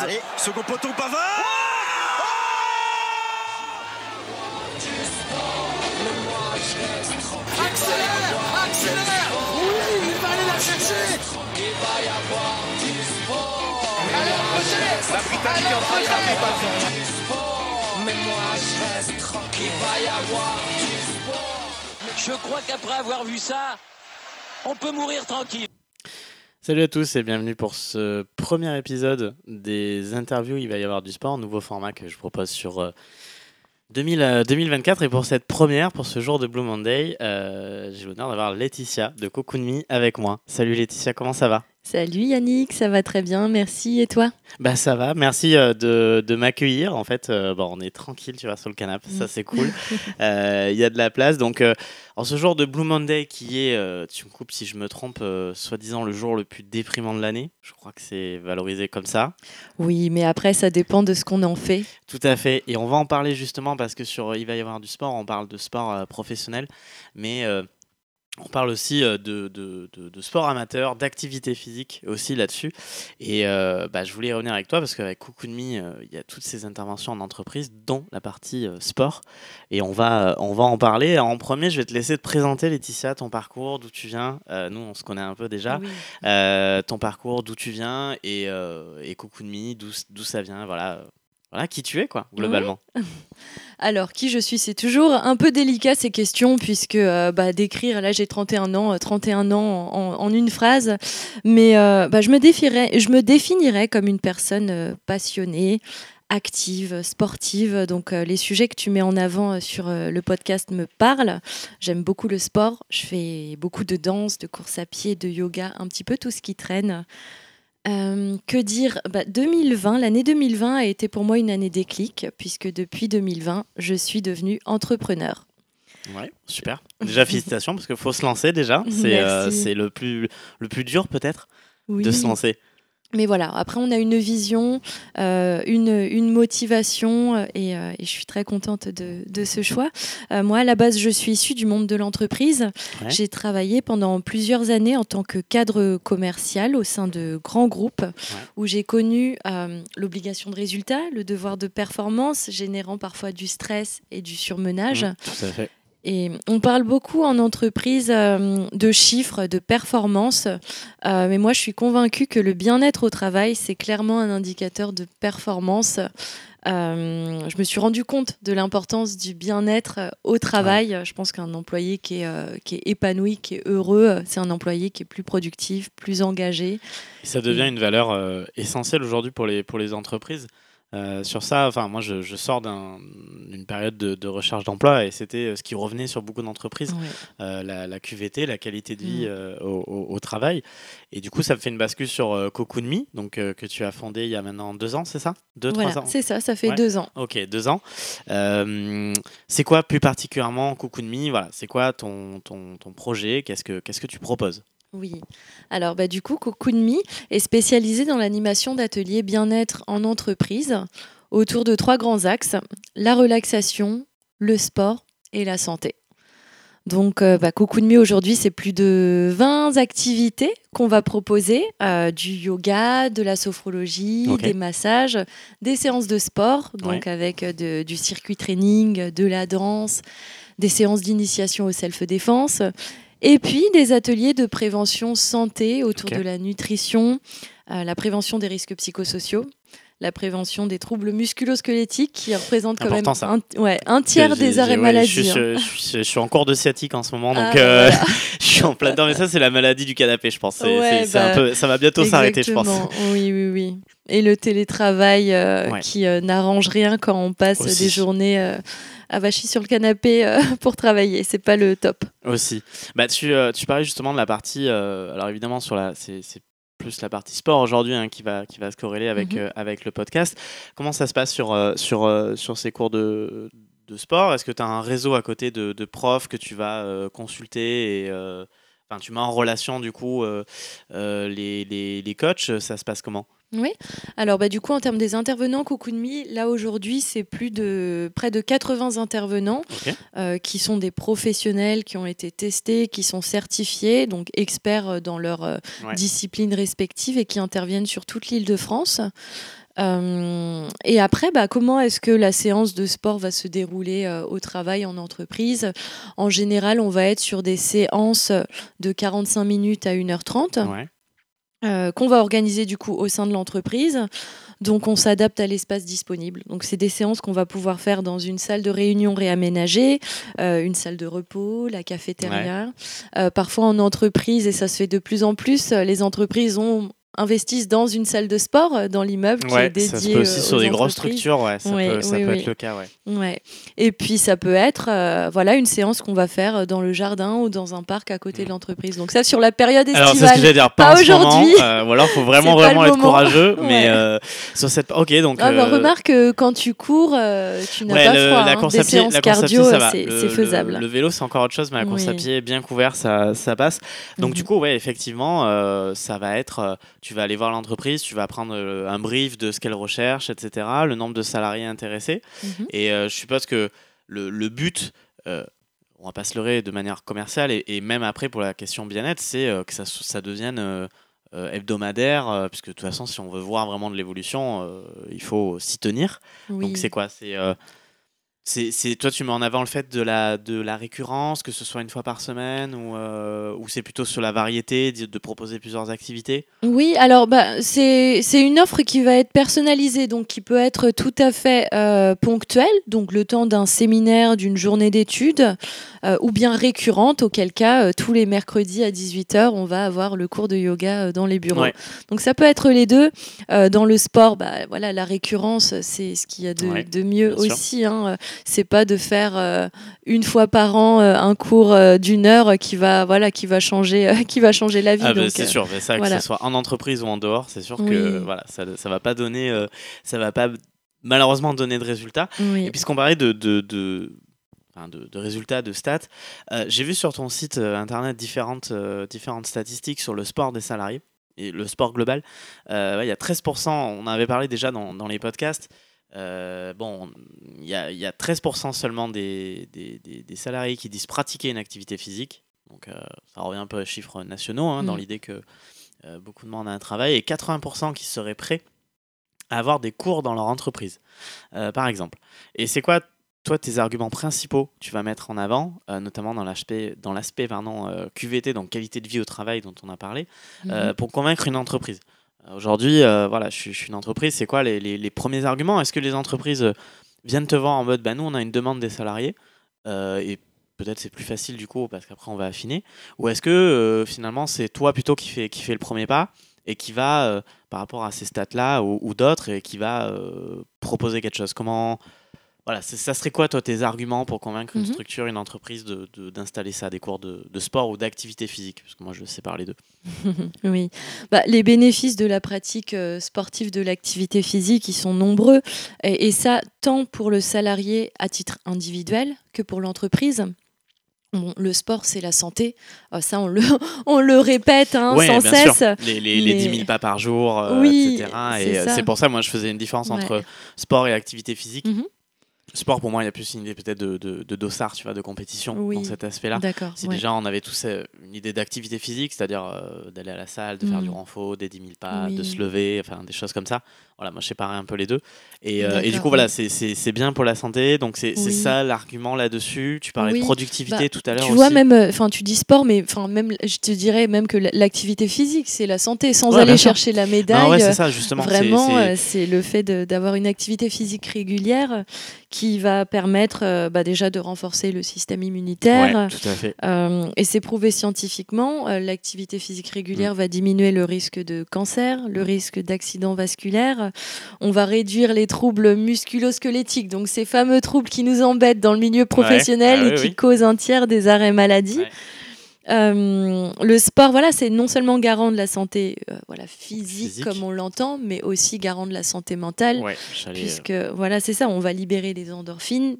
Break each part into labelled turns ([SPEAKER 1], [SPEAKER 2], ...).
[SPEAKER 1] Allez, second poteau Pavard
[SPEAKER 2] Accélère Accélère Oui, il va aller la chercher Allez, approchez
[SPEAKER 1] La Britannique est en train de taper Pavard.
[SPEAKER 3] Je crois qu'après avoir vu ça, on peut mourir tranquille.
[SPEAKER 4] Salut à tous et bienvenue pour ce premier épisode des interviews. Il va y avoir du sport, nouveau format que je propose sur euh, 2000, euh, 2024. Et pour cette première, pour ce jour de Blue Monday, euh, j'ai l'honneur d'avoir Laetitia de Me avec moi. Salut Laetitia, comment ça va?
[SPEAKER 5] Salut Yannick, ça va très bien, merci. Et toi?
[SPEAKER 4] Bah ça va, merci euh, de, de m'accueillir. En fait, euh, bon, on est tranquille, tu vois, sur le canapé, ça c'est cool. Euh, Il y a de la place. Donc, euh, en ce jour de Blue Monday qui est, euh, tu me coupes si je me trompe, soi-disant le jour le plus déprimant de l'année. Je crois que c'est valorisé comme ça.
[SPEAKER 5] Oui, mais après, ça dépend de ce qu'on en fait.
[SPEAKER 4] Tout à fait. Et on va en parler justement parce que sur Il va y avoir du sport, on parle de sport professionnel, mais on parle aussi euh, de, de, de- de sport amateur, d'activité physique aussi là-dessus. Et euh, bah, je voulais y revenir avec toi parce qu'avec Me, euh, il y a toutes ces interventions en entreprise, dont la partie euh, sport. Et on va, on va en parler. Alors, en premier, je vais te laisser te présenter, Laetitia, ton parcours, d'où tu viens. Nous, on se connaît un peu déjà.
[SPEAKER 5] Oui.
[SPEAKER 4] Ton parcours, d'où tu viens et, et d'où ça vient. Voilà, voilà qui tu es, quoi, globalement.
[SPEAKER 5] Alors, qui je suis, c'est toujours un peu délicat ces questions, puisque euh, bah, décrire, là j'ai 31 ans, euh, 31 ans en, en une phrase, mais euh, bah, je, me définirais, je me définirais comme une personne euh, passionnée, active, sportive. Donc euh, les sujets que tu mets en avant euh, sur euh, le podcast me parlent. J'aime beaucoup le sport, je fais beaucoup de danse, de course à pied, de yoga, un petit peu tout ce qui traîne. Euh, que dire? Bah, 2020, l'année 2020 a été pour moi une année déclic, puisque depuis 2020, je suis devenue entrepreneur.
[SPEAKER 4] Ouais, super. Déjà, félicitations, parce qu'il faut se lancer déjà. C'est euh, le, plus, le plus dur, peut-être,
[SPEAKER 5] Oui.
[SPEAKER 4] de se lancer.
[SPEAKER 5] Mais voilà, après on a une vision, euh, une, une motivation, euh, et, euh, et je suis très contente de, de ce choix. Euh, moi, à la base, je suis issue du monde de l'entreprise.
[SPEAKER 4] Ouais.
[SPEAKER 5] J'ai travaillé pendant plusieurs années en tant que cadre commercial au sein de grands groupes, où j'ai connu l'obligation de résultat, le devoir de performance, générant parfois du stress et du surmenage.
[SPEAKER 4] Mmh, tout à fait.
[SPEAKER 5] Et on parle beaucoup en entreprise euh, de chiffres, de performance, euh, mais moi je suis convaincue que le bien-être au travail, c'est clairement un indicateur de performance. Euh, je me suis rendu compte de l'importance du bien-être au travail. Je pense qu'un employé qui est, qui est épanoui, qui est heureux, c'est un employé qui est plus productif, plus engagé.
[SPEAKER 4] Et ça devient une valeur essentielle aujourd'hui pour les, pour les entreprises. Euh, sur ça, enfin, moi, je, je sors d'un- d'une période de, de recherche d'emploi et c'était euh, ce qui revenait sur beaucoup d'entreprises.
[SPEAKER 5] Ouais.
[SPEAKER 4] euh, la, la QVT, la qualité de vie
[SPEAKER 5] Mm.
[SPEAKER 4] euh, au, au- au travail. Et du coup, ça me fait une bascule sur Cocoon Me, donc, que tu as fondé il y a maintenant deux ans, c'est ça? Deux,
[SPEAKER 5] Voilà,
[SPEAKER 4] trois ans?
[SPEAKER 5] c'est ça, ça fait
[SPEAKER 4] Ouais.
[SPEAKER 5] deux ans.
[SPEAKER 4] Ok, deux ans. C'est quoi plus particulièrement Cocoon Me voilà, C'est quoi ton, ton, ton projet? Qu'est-ce que Qu'est-ce que tu proposes?
[SPEAKER 5] Oui. Alors, bah, du coup, Me est spécialisé dans l'animation d'ateliers bien-être en entreprise autour de trois grands axes la relaxation, le sport et la santé. Donc, euh, bah, Me aujourd'hui, c'est plus de 20 activités qu'on va proposer euh, du yoga, de la sophrologie, des massages, des séances de sport, donc avec euh, de- du circuit training, de la danse, des séances d'initiation au self-défense. Et puis des ateliers de prévention santé autour de la nutrition, euh, la prévention des risques psychosociaux, la prévention des troubles musculo-squelettiques qui représentent quand même un, ouais, un tiers des arrêts
[SPEAKER 4] ouais,
[SPEAKER 5] maladie.
[SPEAKER 4] Je, suis-
[SPEAKER 5] hein.
[SPEAKER 4] je, suis- je suis en cours de sciatique en ce moment, donc
[SPEAKER 5] Ah, bah
[SPEAKER 4] euh,
[SPEAKER 5] voilà.
[SPEAKER 4] je suis en plein dedans. Mais ça, c'est la maladie du canapé, je pense.
[SPEAKER 5] Ouais,
[SPEAKER 4] un
[SPEAKER 5] bah,
[SPEAKER 4] peu, ça va bientôt s'arrêter, je pense.
[SPEAKER 5] Oui, oui, oui. Et le télétravail euh, qui n'arrange rien quand on passe
[SPEAKER 4] Aussi.
[SPEAKER 5] des journées avachis sur le canapé euh, pour travailler. C'est pas le top.
[SPEAKER 4] Aussi. Bah, tu, euh, tu parlais justement de la partie. euh, alors évidemment, sur la, c'est, c'est plus la partie sport aujourd'hui hein, qui, va, qui va se corréler avec,
[SPEAKER 5] Mhm.
[SPEAKER 4] avec le podcast. Comment ça se passe sur, sur, sur ces cours de, de sport? Est-ce que tu as un réseau à côté de, de profs que tu vas consulter et enfin, tu mets en relation du coup les, les, les coachs? Ça se passe comment?
[SPEAKER 5] Oui. Alors, bah, du coup, en termes des intervenants, Cocoon Me, là aujourd'hui, c'est plus de près de 80 intervenants euh, qui sont des professionnels qui ont été testés, qui sont certifiés, donc experts euh, dans leur euh,
[SPEAKER 4] Ouais.
[SPEAKER 5] discipline respective et qui interviennent sur toute l'île de France. Euh, et après, bah, comment est-ce que la séance de sport va se dérouler euh, au travail en entreprise? En général, on va être sur des séances de 45 minutes à 1h30
[SPEAKER 4] Ouais.
[SPEAKER 5] Euh, qu'on va organiser du coup au sein de l'entreprise. Donc on s'adapte à l'espace disponible. Donc c'est des séances qu'on va pouvoir faire dans une salle de réunion réaménagée, euh, une salle de repos, la cafétéria. Euh, parfois en entreprise, et ça se fait de plus en plus, euh, les entreprises ont investissent dans une salle de sport euh, dans l'immeuble qui est
[SPEAKER 4] Ouais,
[SPEAKER 5] dédié
[SPEAKER 4] ça se peut aussi
[SPEAKER 5] euh,
[SPEAKER 4] sur des grosses structures, ouais, ça
[SPEAKER 5] Ouais,
[SPEAKER 4] peut, ça
[SPEAKER 5] oui,
[SPEAKER 4] peut
[SPEAKER 5] oui.
[SPEAKER 4] être le cas, ouais.
[SPEAKER 5] Ouais. Et puis ça peut être euh, voilà une séance qu'on va faire dans le jardin ou dans un parc à côté de l'entreprise. Donc ça sur la période estivale.
[SPEAKER 4] Alors c'est ce que j'allais dire,
[SPEAKER 5] Pas aujourd'hui.
[SPEAKER 4] euh, ou alors faut vraiment être courageux, mais
[SPEAKER 5] Ouais.
[SPEAKER 4] euh, sur cette, ok donc.
[SPEAKER 5] Ah bah,
[SPEAKER 4] euh,
[SPEAKER 5] remarque que quand tu cours, euh, tu n'as
[SPEAKER 4] ouais,
[SPEAKER 5] pas
[SPEAKER 4] le-
[SPEAKER 5] froid.
[SPEAKER 4] la course à pied, la
[SPEAKER 5] cardio, c'est
[SPEAKER 4] Le-
[SPEAKER 5] c'est
[SPEAKER 4] le-
[SPEAKER 5] faisable.
[SPEAKER 4] Le, vélo, c'est encore autre chose, mais la course à pied bien couvert, ça, ça passe. Donc
[SPEAKER 5] Mhm.
[SPEAKER 4] du coup, ouais, effectivement, euh, ça va être, euh, tu vas aller voir l'entreprise, tu vas prendre euh, un brief de ce qu'elle recherche, etc., le nombre de salariés intéressés,
[SPEAKER 5] Mhm.
[SPEAKER 4] et euh, je suppose que le, le but, euh, on va pas se leurrer de manière commerciale, et, et même après pour la question bien-être, c'est euh, que ça, ça devienne hebdomadaire, puisque de toute façon, si on veut voir vraiment de l'évolution, il faut s'y tenir.
[SPEAKER 5] Oui.
[SPEAKER 4] Donc c'est quoi? C'est c'est toi tu mets en avant le fait de la de la récurrence, que ce soit une fois par semaine ou euh, ou c'est plutôt sur la variété de, de proposer plusieurs activités?
[SPEAKER 5] Oui, alors bah, c'est c'est une offre qui va être personnalisée, donc qui peut être tout à fait euh, ponctuelle, donc le temps d'un séminaire, d'une journée d'études, euh, ou bien récurrente, auquel cas tous les mercredis à 18h, on va avoir le cours de yoga dans les bureaux.
[SPEAKER 4] Ouais.
[SPEAKER 5] Donc ça peut être les deux. Dans le sport, bah, voilà, la récurrence, c'est ce qu'il y a de,
[SPEAKER 4] Ouais,
[SPEAKER 5] de mieux aussi. Hein. C'est pas de faire euh, une fois par an euh, un cours euh, d'une heure qui va, voilà, qui va changer, qui va changer la vie.
[SPEAKER 4] Ah bah, c'est sûr, mais ça
[SPEAKER 5] voilà.
[SPEAKER 4] que ce soit en entreprise ou en dehors, c'est sûr que voilà ça ça va pas donner ça va pas malheureusement donner de résultats.
[SPEAKER 5] oui.
[SPEAKER 4] Et puisqu'on parlait de, de, de, enfin, de- de résultats, de stats, euh, j'ai vu sur ton site euh, internet différentes, euh, différentes statistiques sur le sport des salariés et le sport global. Ouais, il y a 13%, on en avait parlé déjà dans, dans les podcasts. Euh, bon, il y a, il y a 13% seulement des, des, des- des salariés qui disent pratiquer une activité physique. Donc, euh, ça revient un peu aux chiffres nationaux, hein, dans
[SPEAKER 5] Mm.
[SPEAKER 4] l'idée que euh, beaucoup de monde a un travail, et 80% qui seraient prêts à avoir des cours dans leur entreprise, par exemple. Et c'est quoi, toi, tes arguments principaux que tu vas mettre en avant, notamment dans l'aspect, dans l'aspect QVT, donc qualité de vie au travail dont on a parlé,
[SPEAKER 5] Mhm.
[SPEAKER 4] pour convaincre une entreprise? Aujourd'hui, euh, voilà, je suis, une entreprise, c'est quoi les, les- premiers arguments? Est-ce que les entreprises euh, viennent te voir en mode, bah, nous, on a une demande des salariés, euh, et peut-être c'est plus facile du coup, parce qu'après, on va affiner, ou est-ce que euh, finalement, c'est toi plutôt qui fait, qui fait le premier pas et qui va, euh, par rapport à ces stats-là ou, ou d'autres, et qui va euh, proposer quelque chose? Comment voilà, ça serait quoi, toi, tes arguments pour convaincre une
[SPEAKER 5] Mhm.
[SPEAKER 4] structure, une entreprise de- de- d'installer ça, des cours de, de sport ou d'activité physique? Parce que moi, je sépare les deux.
[SPEAKER 5] Oui, bah, les bénéfices de la pratique euh, sportive de l'activité physique, ils sont nombreux. Et, et ça, tant pour le salarié à titre individuel que pour l'entreprise. Bon, le sport, c'est la santé. Euh, ça, on le, on le répète hein,
[SPEAKER 4] Ouais,
[SPEAKER 5] sans
[SPEAKER 4] bien
[SPEAKER 5] cesse.
[SPEAKER 4] sûr. Les, les, les
[SPEAKER 5] mais-
[SPEAKER 4] 10 000 pas par jour, euh,
[SPEAKER 5] Oui,
[SPEAKER 4] etc. Et euh,
[SPEAKER 5] ça.
[SPEAKER 4] c'est pour ça, moi, je faisais une différence
[SPEAKER 5] Ouais.
[SPEAKER 4] entre sport et activité physique.
[SPEAKER 5] Mhm.
[SPEAKER 4] Sport, pour moi, il y a plus une idée peut-être de, de, de dossard, tu vois, de compétition
[SPEAKER 5] Oui.
[SPEAKER 4] dans cet aspect-là.
[SPEAKER 5] D'accord.
[SPEAKER 4] Si
[SPEAKER 5] ouais.
[SPEAKER 4] déjà on avait tous euh, une idée d'activité physique, c'est-à-dire euh, d'aller à la salle, de faire
[SPEAKER 5] Mm.
[SPEAKER 4] du renfort, des 10 000 pas, de se lever, enfin des choses comme ça. Voilà, moi je séparais un peu les deux. Et, euh, et du coup, voilà, c'est- bien pour la santé. Donc c'est
[SPEAKER 5] Oui.
[SPEAKER 4] ça l'argument là-dessus. Tu parlais
[SPEAKER 5] Oui.
[SPEAKER 4] de productivité
[SPEAKER 5] Bah,
[SPEAKER 4] tout à l'heure
[SPEAKER 5] Tu
[SPEAKER 4] aussi.
[SPEAKER 5] vois, même, euh, enfin, tu dis sport, mais enfin, même, je te dirais même que l'activité physique, c'est la santé, sans
[SPEAKER 4] Ouais,
[SPEAKER 5] aller chercher la médaille.
[SPEAKER 4] Non, ouais, c'est ça justement.
[SPEAKER 5] Vraiment,
[SPEAKER 4] c'est-
[SPEAKER 5] euh, c'est le fait d'avoir une activité physique régulière qui va permettre euh, bah, déjà de renforcer le système immunitaire.
[SPEAKER 4] Ouais, tout à fait.
[SPEAKER 5] Euh, et c'est prouvé scientifiquement, euh, l'activité physique régulière va diminuer le risque de cancer, le risque d'accident vasculaire. On va réduire les troubles musculo-squelettiques, donc ces fameux troubles qui nous embêtent dans le milieu professionnel
[SPEAKER 4] Ah
[SPEAKER 5] et
[SPEAKER 4] oui,
[SPEAKER 5] qui
[SPEAKER 4] oui.
[SPEAKER 5] causent un tiers des arrêts maladie.
[SPEAKER 4] Ouais.
[SPEAKER 5] Euh, le sport, voilà, c'est non seulement garant de la santé euh, voilà, physique,
[SPEAKER 4] Physique.
[SPEAKER 5] comme on l'entend, mais aussi garant de la santé mentale,
[SPEAKER 4] Ouais, euh,
[SPEAKER 5] puisque voilà, c'est ça, on va libérer les endorphines,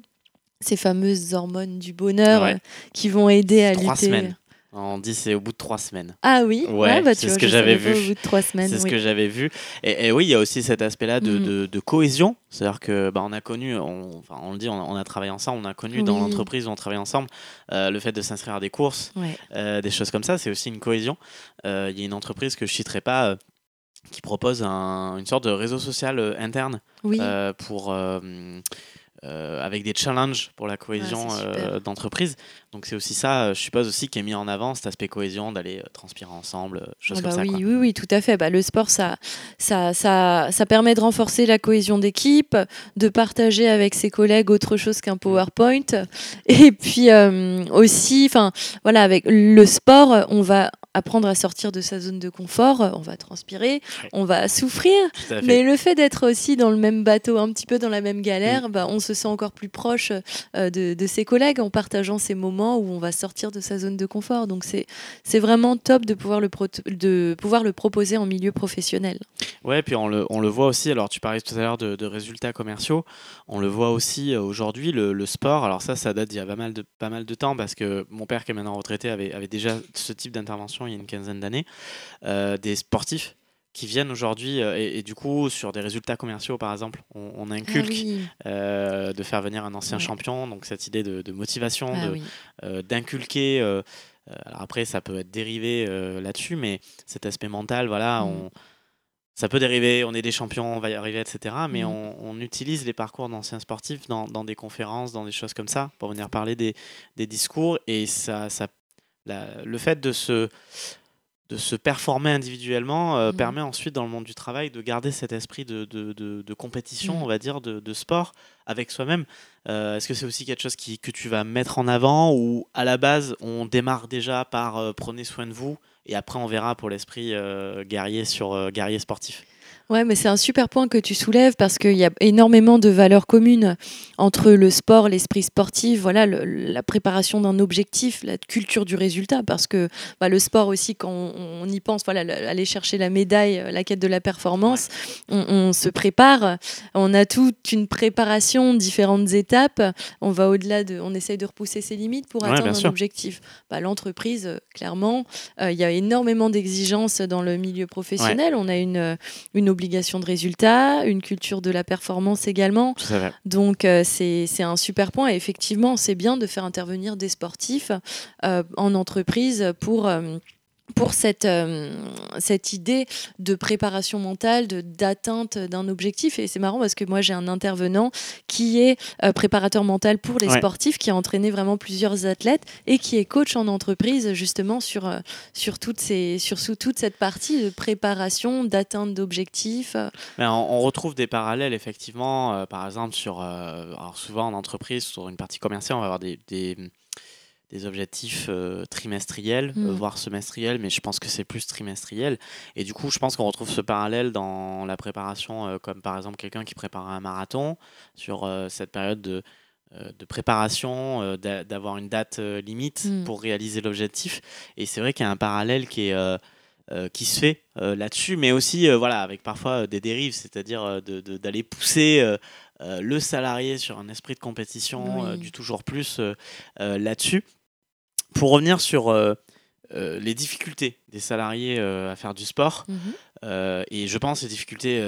[SPEAKER 5] ces fameuses hormones du bonheur
[SPEAKER 4] Ouais.
[SPEAKER 5] euh, qui vont aider à
[SPEAKER 4] trois
[SPEAKER 5] lutter.
[SPEAKER 4] semaines. On dit c'est au bout de trois semaines.
[SPEAKER 5] Ah oui,
[SPEAKER 4] Ouais,
[SPEAKER 5] bah,
[SPEAKER 4] c'est ce que j'avais vu.
[SPEAKER 5] Au bout de trois semaines,
[SPEAKER 4] C'est ce que j'avais vu. Et, et oui, il y a aussi cet aspect-là de, de- de cohésion. C'est-à-dire que bah, on a connu, on, enfin, on le dit, on, on a travaillé ensemble, on a connu dans l'entreprise où on travaille ensemble euh, le fait de s'inscrire à des courses,
[SPEAKER 5] Ouais.
[SPEAKER 4] euh, des choses comme ça. C'est aussi une cohésion. Euh, Il y a une entreprise que je citerai pas. qui propose un- une sorte de réseau social interne
[SPEAKER 5] Oui.
[SPEAKER 4] pour euh, avec des challenges pour la cohésion
[SPEAKER 5] Ah,
[SPEAKER 4] euh, d'entreprise. Donc c'est aussi ça, euh, je suppose aussi, qui est mis en avant cet aspect cohésion, d'aller transpirer ensemble, euh, choses
[SPEAKER 5] Ah
[SPEAKER 4] comme
[SPEAKER 5] bah
[SPEAKER 4] ça.
[SPEAKER 5] oui,
[SPEAKER 4] quoi.
[SPEAKER 5] oui, oui, tout à fait. Bah, le sport, ça, ça, ça, ça permet de renforcer la cohésion d'équipe, de partager avec ses collègues autre chose qu'un PowerPoint. Et puis euh, aussi, enfin, voilà, avec le sport, on va apprendre à sortir de sa zone de confort, on va transpirer,
[SPEAKER 4] Ouais.
[SPEAKER 5] on va souffrir. Mais le fait d'être aussi dans le même bateau, un petit peu dans la même galère, bah, on se sent encore plus proche euh, de, de ses collègues en partageant ces moments où on va sortir de sa zone de confort. Donc c'est vraiment top de pouvoir, le de pouvoir le proposer en milieu professionnel.
[SPEAKER 4] Ouais, puis on le, on le voit aussi, alors tu parlais tout à l'heure de, de résultats commerciaux, on le voit aussi euh, aujourd'hui, le, le sport, alors ça, ça date d'il y a pas mal, de, pas mal de temps, parce que mon père qui est maintenant retraité avait, avait déjà ce type d'intervention il y a une quinzaine d'années, euh, des sportifs qui viennent aujourd'hui, euh, et, et du coup, sur des résultats commerciaux, par exemple, on, on inculque
[SPEAKER 5] Ah oui.
[SPEAKER 4] euh, de faire venir un ancien
[SPEAKER 5] Ouais.
[SPEAKER 4] champion, donc cette idée de, de motivation,
[SPEAKER 5] Ah oui.
[SPEAKER 4] euh, d'inculquer. alors après, ça peut être dérivé là-dessus, mais cet aspect mental, voilà,
[SPEAKER 5] Mm.
[SPEAKER 4] on, ça peut dériver. On est des champions, on va y arriver, etc. Mais
[SPEAKER 5] Mm.
[SPEAKER 4] on, on utilise les parcours d'anciens sportifs dans, dans des conférences, dans des choses comme ça, pour venir parler des, des discours. Et ça, ça, la- le fait de se de se performer individuellement euh,
[SPEAKER 5] Mhm.
[SPEAKER 4] permet ensuite dans le monde du travail de garder cet esprit de, de, de- de compétition,
[SPEAKER 5] Mhm.
[SPEAKER 4] on va dire, de, sport avec soi-même. Euh, Est-ce que c'est aussi quelque chose qui, que tu vas mettre en avant ou à la base on démarre déjà par euh, prenez soin de vous et après on verra pour l'esprit guerrier sur guerrier sportif?
[SPEAKER 5] Ouais, mais c'est un super point que tu soulèves parce qu'il y a énormément de valeurs communes entre le sport, l'esprit sportif, voilà, le- la préparation d'un objectif, la culture du résultat. Parce que bah, le sport aussi, quand on, on y pense, voilà, le- aller chercher la médaille, la quête de la performance, on, on se prépare. On a toute une préparation, différentes étapes. On va au-delà de, on essaye de repousser ses limites pour
[SPEAKER 4] Ouais,
[SPEAKER 5] atteindre un
[SPEAKER 4] sûr.
[SPEAKER 5] objectif. Bah, L'entreprise, euh, clairement, euh, il y a énormément d'exigences dans le milieu professionnel. On a une, une obligation de résultat, une culture de la performance également. Donc euh, c'est un super point. Et effectivement, c'est bien de faire intervenir des sportifs euh, en entreprise pour... pour cette, euh, cette idée de préparation mentale, de- d'atteinte d'un objectif. Et c'est marrant parce que moi, j'ai un intervenant qui est euh, préparateur mental pour les
[SPEAKER 4] Ouais.
[SPEAKER 5] sportifs, qui a entraîné vraiment plusieurs athlètes et qui est coach en entreprise justement sur, euh, sur, toutes ces, sur sous toute cette partie de préparation, d'atteinte d'objectifs.
[SPEAKER 4] Mais on, on retrouve des parallèles effectivement, par exemple sur, alors souvent en entreprise, sur une partie commerciale, on va avoir des, des, des objectifs euh, trimestriels,
[SPEAKER 5] Mm.
[SPEAKER 4] euh, voire semestriels, mais je pense que c'est plus trimestriel. Et du coup, je pense qu'on retrouve ce parallèle dans la préparation, euh, comme par exemple quelqu'un qui prépare un marathon, sur euh, cette période de, de préparation, d'a- d'avoir une date limite
[SPEAKER 5] Mm.
[SPEAKER 4] pour réaliser l'objectif. Et c'est vrai qu'il y a un parallèle qui est... euh, qui se fait euh, là-dessus, mais aussi euh, voilà, avec parfois des dérives, c'est-à-dire d'aller pousser le salarié sur un esprit de compétition
[SPEAKER 5] Oui.
[SPEAKER 4] du toujours plus là-dessus. Pour revenir sur euh, euh, les difficultés des salariés euh, à faire du sport,
[SPEAKER 5] Mhm.
[SPEAKER 4] et je pense les difficultés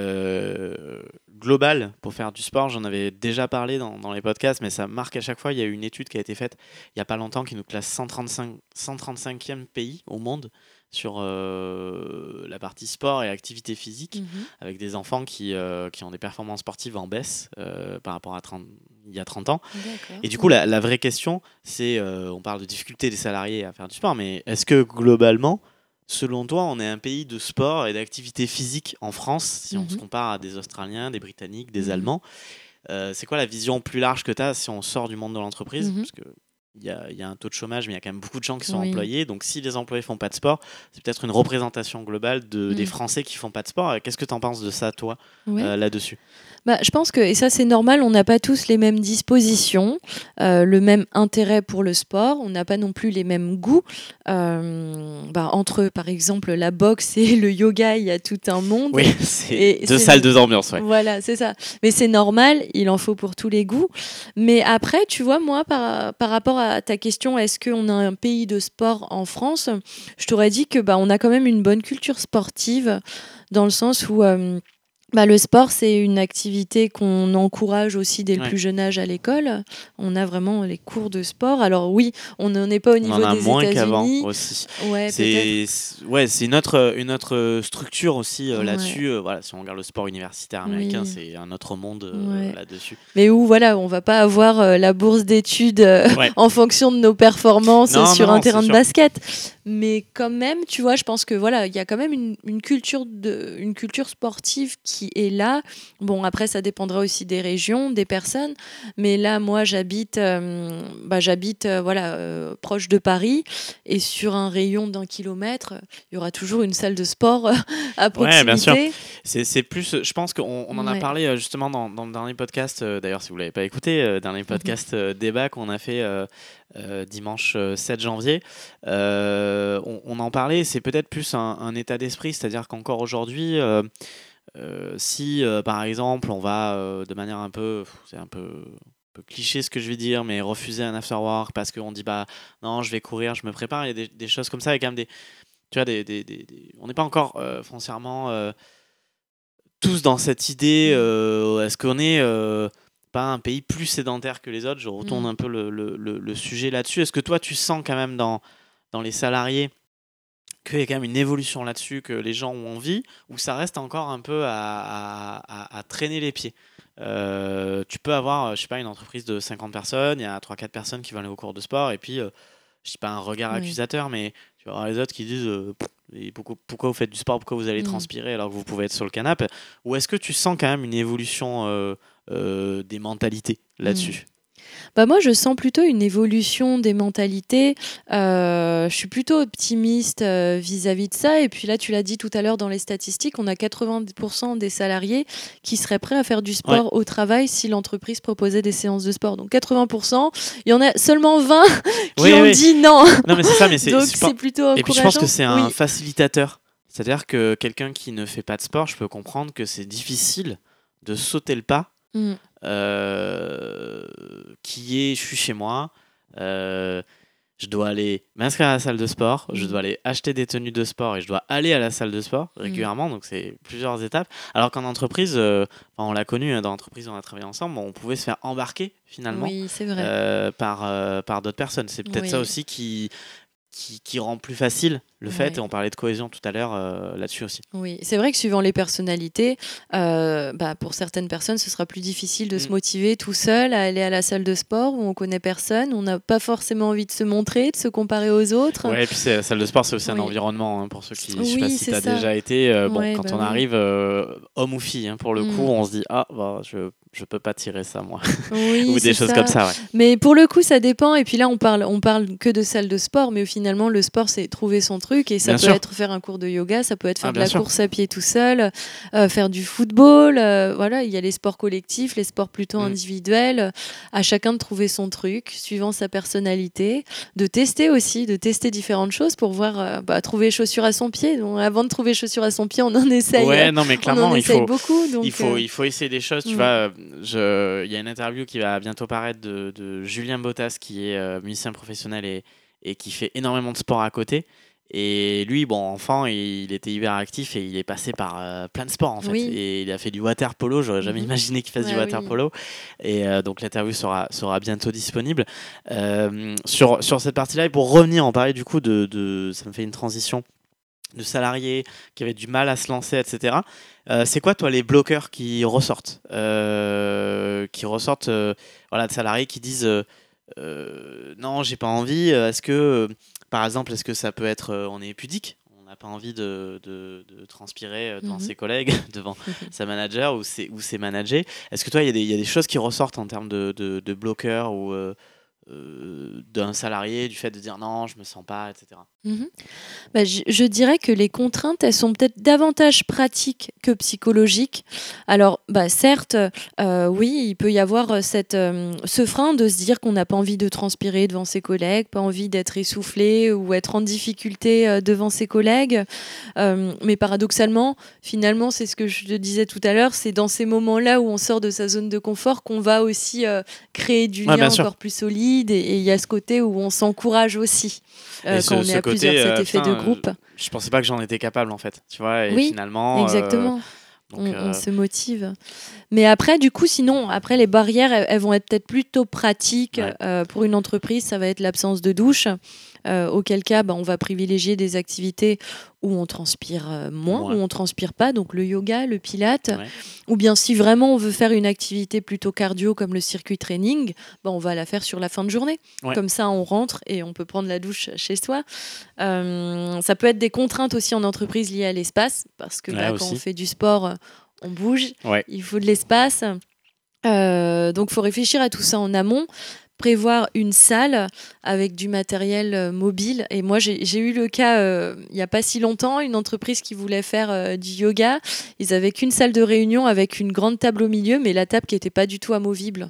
[SPEAKER 4] globales pour faire du sport, j'en avais déjà parlé dans, dans les podcasts, mais ça marque à chaque fois. Il y a eu une étude qui a été faite il n'y a pas longtemps qui nous classe 135, 135e pays au monde sur euh, la partie sport et activité physique,
[SPEAKER 5] Mhm.
[SPEAKER 4] avec des enfants qui, euh, qui ont des performances sportives en baisse euh, par rapport à 30 il y a 30 ans. Et du coup, la, la vraie question, c'est, on parle de difficulté des salariés à faire du sport, mais est-ce que globalement, selon toi, on est un pays de sport et d'activité physique en France, si on se
[SPEAKER 5] Mhm.
[SPEAKER 4] compare à des Australiens, des Britanniques, des
[SPEAKER 5] Mhm.
[SPEAKER 4] Allemands C'est quoi la vision plus large que tu as si on sort du monde de l'entreprise? Parce que il y a, il y a un taux de chômage, mais il y a quand même beaucoup de gens qui sont
[SPEAKER 5] Oui.
[SPEAKER 4] employés. Donc, si les employés font pas de sport, c'est peut-être une représentation globale de, des. Français qui font pas de sport. Qu'est-ce que tu en penses de ça, toi, euh, là-dessus?
[SPEAKER 5] Bah, je pense que, et ça c'est normal, on n'a pas tous les mêmes dispositions, euh, le même intérêt pour le sport, on n'a pas non plus les mêmes goûts. Euh, bah, entre, par exemple, la boxe et le yoga, il y a tout un monde.
[SPEAKER 4] Oui, c'est deux salles, deux ambiances. Ouais.
[SPEAKER 5] Voilà, c'est ça. Mais c'est normal, il en faut pour tous les goûts. Mais après, tu vois, moi, par, par rapport à ta question, est-ce qu'on a un pays de sport en France? Je t'aurais dit que bah, on a quand même une bonne culture sportive, dans le sens où. euh, bah, le sport, c'est une activité qu'on encourage aussi dès le
[SPEAKER 4] Ouais.
[SPEAKER 5] plus jeune âge à l'école. On a vraiment les cours de sport. Alors oui, on n'en est pas au
[SPEAKER 4] On
[SPEAKER 5] niveau
[SPEAKER 4] en a
[SPEAKER 5] des
[SPEAKER 4] moins qu'avant aussi.
[SPEAKER 5] Ouais.
[SPEAKER 4] C'est ouais, c'est une autre une autre structure aussi euh,
[SPEAKER 5] Ouais.
[SPEAKER 4] là-dessus. Euh, voilà, si on regarde le sport universitaire américain,
[SPEAKER 5] Oui.
[SPEAKER 4] c'est un autre monde euh,
[SPEAKER 5] Ouais.
[SPEAKER 4] là-dessus.
[SPEAKER 5] Mais où voilà, on va pas avoir la bourse d'études en fonction de nos performances
[SPEAKER 4] Non,
[SPEAKER 5] sur
[SPEAKER 4] non,
[SPEAKER 5] un terrain de
[SPEAKER 4] sûr.
[SPEAKER 5] basket. Mais quand même, tu vois, je pense que voilà, il y a quand même une, une culture de, une culture sportive qui est là. Bon, après, ça dépendra aussi des régions, des personnes. Mais là, moi, j'habite, euh, bah, j'habite, euh, voilà, euh, proche de Paris, et sur un rayon d'un kilomètre, il y aura toujours une salle de sport à proximité.
[SPEAKER 4] Ouais, bien sûr. C'est c'est plus, je pense qu'on on en a parlé justement dans, dans le dernier podcast. D'ailleurs, si vous l'avez pas écouté, dernier podcast euh, débat qu'on a fait euh, dimanche euh, 7 janvier, euh, on, on en parlait. C'est peut-être plus un, un état d'esprit, c'est-à-dire qu'encore aujourd'hui. euh, euh, si euh, par exemple on va euh, de manière un peu, c'est un peu, un peu cliché ce que je vais dire, mais refuser un after work parce qu'on dit bah non je vais courir, je me prépare, il y a des, des choses comme ça, il y a quand même des, tu vois, des, des- des- des- on n'est pas encore foncièrement tous dans cette idée, euh, est-ce qu'on est pas un pays plus sédentaire que les autres? Je retourne
[SPEAKER 5] Mm.
[SPEAKER 4] un peu le, le- le- le sujet là-dessus. Est-ce que toi tu sens quand même dans, dans les salariés qu'il y a quand même une évolution là-dessus, que les gens ont envie, ou ça reste encore un peu à, à- à- à traîner les pieds Euh, Tu peux avoir, je sais pas, une entreprise de 50 personnes, il y a 3-4 personnes qui vont aller au cours de sport, et puis, euh, je sais pas un regard
[SPEAKER 5] Oui.
[SPEAKER 4] accusateur, mais tu vas avoir les autres qui disent euh, et pourquoi, pourquoi vous faites du sport, pourquoi vous allez
[SPEAKER 5] Mm.
[SPEAKER 4] transpirer alors que vous pouvez être sur le canapé? Ou est-ce que tu sens quand même une évolution euh, euh, des mentalités là-dessus?
[SPEAKER 5] Bah moi, je sens plutôt une évolution des mentalités. Euh, je suis plutôt optimiste euh, vis-à-vis de ça. Et puis là, tu l'as dit tout à l'heure dans les statistiques, on a 80% des salariés qui seraient prêts à faire du sport au travail si l'entreprise proposait des séances de sport. Donc 80%, il y en a seulement 20 qui
[SPEAKER 4] Oui,
[SPEAKER 5] ont
[SPEAKER 4] oui.
[SPEAKER 5] dit non.
[SPEAKER 4] Non, mais c'est ça, mais c'est.
[SPEAKER 5] C'est plutôt
[SPEAKER 4] Et puis je pense que c'est un
[SPEAKER 5] Oui.
[SPEAKER 4] facilitateur. C'est-à-dire que quelqu'un qui ne fait pas de sport, je peux comprendre que c'est difficile de sauter le pas
[SPEAKER 5] Mm.
[SPEAKER 4] euh, qui est je suis chez moi, euh, je dois aller m'inscrire à la salle de sport, je
[SPEAKER 5] Mm.
[SPEAKER 4] dois aller acheter des tenues de sport et je dois aller à la salle de sport régulièrement, donc c'est plusieurs étapes. Alors qu'en entreprise, euh, on l'a connu hein, dans l'entreprise on a travaillé ensemble, on pouvait se faire embarquer finalement
[SPEAKER 5] Oui, c'est vrai.
[SPEAKER 4] par, par d'autres personnes. C'est peut-être ça aussi qui, qui, qui rend plus facile le fait, et on parlait de cohésion tout à l'heure euh, là-dessus aussi.
[SPEAKER 5] Oui, c'est vrai que suivant les personnalités, euh, bah, pour certaines personnes, ce sera plus difficile de se
[SPEAKER 4] Mm.
[SPEAKER 5] motiver tout seul à aller à la salle de sport où on connaît personne, on n'a pas forcément envie de se montrer, de se comparer aux autres.
[SPEAKER 4] Ouais, et puis la salle de sport, c'est aussi un
[SPEAKER 5] Oui.
[SPEAKER 4] environnement hein, pour ceux qui. je sais
[SPEAKER 5] Oui,
[SPEAKER 4] pas si tu as
[SPEAKER 5] ça.
[SPEAKER 4] déjà été. euh, bon,
[SPEAKER 5] Ouais,
[SPEAKER 4] quand
[SPEAKER 5] bah
[SPEAKER 4] on
[SPEAKER 5] oui.
[SPEAKER 4] arrive, homme ou fille, hein, pour le
[SPEAKER 5] Mm.
[SPEAKER 4] coup, on se dit Ah, bah, je, je peux pas tirer ça, moi.
[SPEAKER 5] Oui,
[SPEAKER 4] ou des choses
[SPEAKER 5] ça.
[SPEAKER 4] comme ça, ouais.
[SPEAKER 5] Mais pour le coup, ça dépend. Et puis là, on parle, on parle que de salle de sport, mais finalement, le sport, c'est trouver son truc. Et ça
[SPEAKER 4] Bien
[SPEAKER 5] peut
[SPEAKER 4] sûr.
[SPEAKER 5] être faire un cours de yoga, ça peut être faire
[SPEAKER 4] Ah,
[SPEAKER 5] de
[SPEAKER 4] bien
[SPEAKER 5] la
[SPEAKER 4] sûr.
[SPEAKER 5] course à pied tout seul, euh, faire du football. euh, voilà, il y a les sports collectifs, les sports plutôt
[SPEAKER 4] Mm.
[SPEAKER 5] individuels. À chacun de trouver son truc, suivant sa personnalité, de tester aussi, de tester différentes choses pour voir, euh, bah, trouver chaussures à son pied. Donc, avant de trouver chaussures à son pied, on en essaye.
[SPEAKER 4] Ouais, non, mais
[SPEAKER 5] on en
[SPEAKER 4] clairement, il faut.
[SPEAKER 5] beaucoup. Donc,
[SPEAKER 4] il, faut, il faut essayer des choses. Tu
[SPEAKER 5] mm.
[SPEAKER 4] vois, je- il y a une interview qui va bientôt paraître de, de Julien Bottas, qui est euh, musicien professionnel et, et qui fait énormément de sport à côté. Et lui, bon, enfant, il était hyper actif et il est passé par euh, plein de sports en fait.
[SPEAKER 5] Oui.
[SPEAKER 4] Et il a fait du water polo. J'aurais jamais
[SPEAKER 5] Mhm.
[SPEAKER 4] imaginé qu'il fasse du water
[SPEAKER 5] oui.
[SPEAKER 4] polo. Et euh, donc l'interview sera, sera bientôt disponible. Euh, sur, sur cette partie-là, et pour revenir, en parler du coup de, de. Ça me fait une transition de salariés qui avaient du mal à se lancer, etc. Euh, c'est quoi, toi, les bloqueurs qui ressortent euh, Qui ressortent, euh, voilà, de salariés qui disent non, j'ai pas envie. Est-ce que, par exemple, est-ce que ça peut être, on est pudique? On n'a pas envie de, de- de transpirer devant
[SPEAKER 5] Mhm.
[SPEAKER 4] ses collègues, devant sa manager ou ses, ou ses managers. Est-ce que toi, il y, a des- il y a des choses qui ressortent en termes de, de, de bloqueurs ou d'un salarié, du fait de dire non, je me sens pas, etc.
[SPEAKER 5] Mhm. Bah, je, je dirais que les contraintes, elles sont peut-être davantage pratiques que psychologiques. Alors, bah, certes, euh, oui, il peut y avoir euh, cette, euh, ce frein de se dire qu'on n'a pas envie de transpirer devant ses collègues, pas envie d'être essoufflé ou être en difficulté euh, devant ses collègues. Mais paradoxalement, finalement, c'est ce que je te disais tout à l'heure, c'est dans ces moments-là où on sort de sa zone de confort qu'on va aussi créer du
[SPEAKER 4] Ouais,
[SPEAKER 5] lien encore plus solide. Et il y a ce côté où on s'encourage aussi euh,
[SPEAKER 4] ce-
[SPEAKER 5] quand on
[SPEAKER 4] ce
[SPEAKER 5] est à
[SPEAKER 4] côté,
[SPEAKER 5] plusieurs, cet
[SPEAKER 4] euh,
[SPEAKER 5] effet de groupe.
[SPEAKER 4] Je pensais pas que j'en étais capable en fait, tu vois. Et
[SPEAKER 5] Oui,
[SPEAKER 4] finalement, euh,
[SPEAKER 5] Exactement.
[SPEAKER 4] Donc,
[SPEAKER 5] on, on se motive. Mais après, du coup, sinon, après, les barrières, elles, elles vont être peut-être plutôt pratiques.
[SPEAKER 4] Ouais.
[SPEAKER 5] Pour une entreprise, ça va être l'absence de douche. Euh, auquel cas, bah, on va privilégier des activités où on transpire euh, moins, où on transpire pas, donc le yoga, le pilate.
[SPEAKER 4] Ouais.
[SPEAKER 5] Ou bien si vraiment on veut faire une activité plutôt cardio comme le circuit training, bah, on va la faire sur la fin de journée.
[SPEAKER 4] Ouais.
[SPEAKER 5] Comme ça, on rentre et on peut prendre la douche chez soi. Euh, ça peut être des contraintes aussi en entreprise liées à l'espace, parce que bah, quand
[SPEAKER 4] aussi.
[SPEAKER 5] on fait du sport, on bouge, il faut de l'espace. Euh, donc, il faut réfléchir à tout ça en amont. Prévoir une salle avec du matériel euh, mobile. Et moi, j'ai eu le cas euh, il n'y a pas si longtemps, une entreprise qui voulait faire euh, du yoga. Ils avaient qu'une salle de réunion avec une grande table au milieu, mais la table qui n'était pas du tout amovible.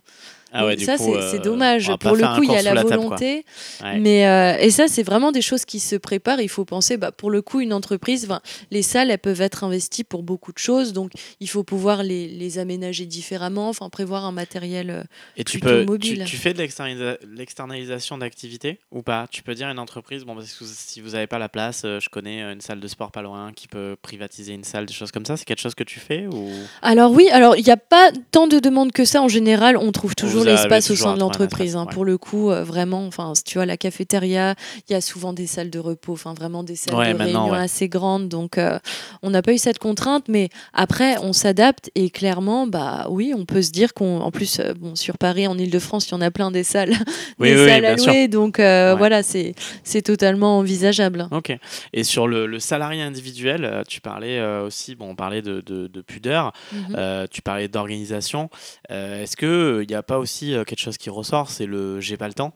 [SPEAKER 4] Ah ouais,
[SPEAKER 5] ça, c'est
[SPEAKER 4] euh,
[SPEAKER 5] dommage. Pour le coup, il y a la,
[SPEAKER 4] table,
[SPEAKER 5] volonté.
[SPEAKER 4] Ouais.
[SPEAKER 5] Mais, euh, et ça, c'est vraiment des choses qui se préparent. Il faut penser, bah, pour le coup, une entreprise, les salles, elles peuvent être investies pour beaucoup de choses. Donc, il faut pouvoir les, les aménager différemment, enfin, prévoir un matériel.
[SPEAKER 4] Et tu
[SPEAKER 5] plutôt
[SPEAKER 4] peux, tu,
[SPEAKER 5] mobile.
[SPEAKER 4] tu fais de l'externalisa- l'externalisation d'activité ou pas? Tu peux dire à une entreprise, bon, parce que si vous n'avez pas la place, euh, je connais euh, une salle de sport pas loin qui peut privatiser une salle, des choses comme ça. C'est quelque chose que tu fais ou?
[SPEAKER 5] Alors oui, alors il n'y a pas tant de demandes que ça. En général, on trouve toujours l'espace au sein de l'entreprise. hein.
[SPEAKER 4] ouais.
[SPEAKER 5] Pour le coup, euh, vraiment, enfin, tu vois la cafétéria, il y a souvent des salles de repos, enfin vraiment des salles
[SPEAKER 4] Ouais,
[SPEAKER 5] de réunion
[SPEAKER 4] ouais.
[SPEAKER 5] assez grandes. Donc, euh, on n'a pas eu cette contrainte, mais après, on s'adapte et clairement, bah oui, on peut se dire qu'on, en plus, bon, sur Paris, en Île-de-France, il y en a plein des salles,
[SPEAKER 4] Oui,
[SPEAKER 5] des
[SPEAKER 4] oui,
[SPEAKER 5] salles
[SPEAKER 4] bien
[SPEAKER 5] à louer. Donc euh,
[SPEAKER 4] Ouais.
[SPEAKER 5] voilà, c'est c'est totalement envisageable.
[SPEAKER 4] Ok. Et sur le, le salarié individuel, euh, tu parlais euh, aussi, bon, on parlait de, de, de pudeur,
[SPEAKER 5] Mhm.
[SPEAKER 4] tu parlais d'organisation. Est-ce qu'il n'y a pas aussi quelque chose qui ressort C'est le j'ai pas le temps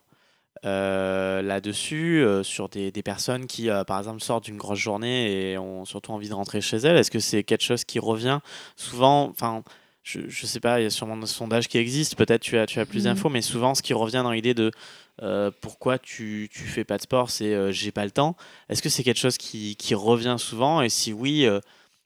[SPEAKER 4] Euh, là-dessus, euh, sur des, des personnes qui, euh, par exemple, sortent d'une grosse journée et ont surtout envie de rentrer chez elles, est-ce que c'est quelque chose qui revient souvent? Enfin, je, je sais pas, il y a sûrement des sondages qui existent, peut-être tu as, tu as plus
[SPEAKER 5] Mhm.
[SPEAKER 4] d'infos, mais souvent ce qui revient dans l'idée de euh, pourquoi tu, tu fais pas de sport, c'est euh, j'ai pas le temps. Est-ce que c'est quelque chose qui, qui revient souvent? Et si oui, euh,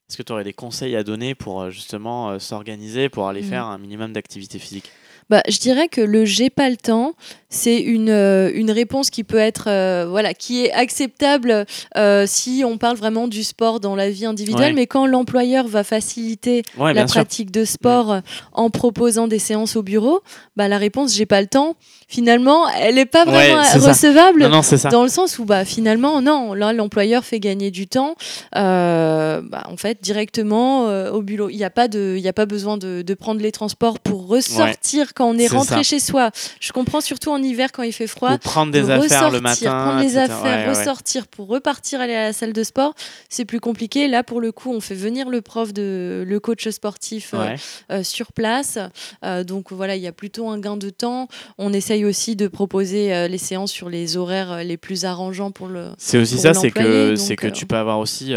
[SPEAKER 4] est-ce que tu aurais des conseils à donner pour justement s'organiser, pour aller
[SPEAKER 5] Mhm.
[SPEAKER 4] faire un minimum d'activité physique
[SPEAKER 5] Bah, je dirais que le j'ai pas le temps, c'est une, euh, une réponse qui peut être euh, voilà qui est acceptable euh, si on parle vraiment du sport dans la vie individuelle,
[SPEAKER 4] Ouais.
[SPEAKER 5] mais quand l'employeur va faciliter
[SPEAKER 4] Ouais,
[SPEAKER 5] la
[SPEAKER 4] sûr.
[SPEAKER 5] pratique de sport euh, en proposant des séances au bureau, bah la réponse j'ai pas le temps. Finalement, elle est pas vraiment recevable.
[SPEAKER 4] Non, non, c'est ça.
[SPEAKER 5] Dans le sens où bah, finalement, non, là l'employeur fait gagner du temps. Euh, bah, en fait, directement au boulot. Il n'y a, pas de- il y a pas besoin de, de prendre les transports pour ressortir quand on est, rentré
[SPEAKER 4] ça.
[SPEAKER 5] chez soi. Je comprends surtout en hiver quand il fait froid.
[SPEAKER 4] Prendre des
[SPEAKER 5] de
[SPEAKER 4] affaires le matin.
[SPEAKER 5] prendre les affaires,
[SPEAKER 4] Ouais, ouais.
[SPEAKER 5] ressortir pour repartir aller à la salle de sport, c'est plus compliqué. Là, pour le coup, on fait venir le prof, de, le coach sportif euh,
[SPEAKER 4] Ouais.
[SPEAKER 5] euh, sur place. Euh, donc voilà, il y a plutôt un gain de temps. On essaye aussi de proposer euh, les séances sur les horaires les plus arrangeants pour le.
[SPEAKER 4] C'est aussi ça, c'est que, c'est que tu peux avoir aussi.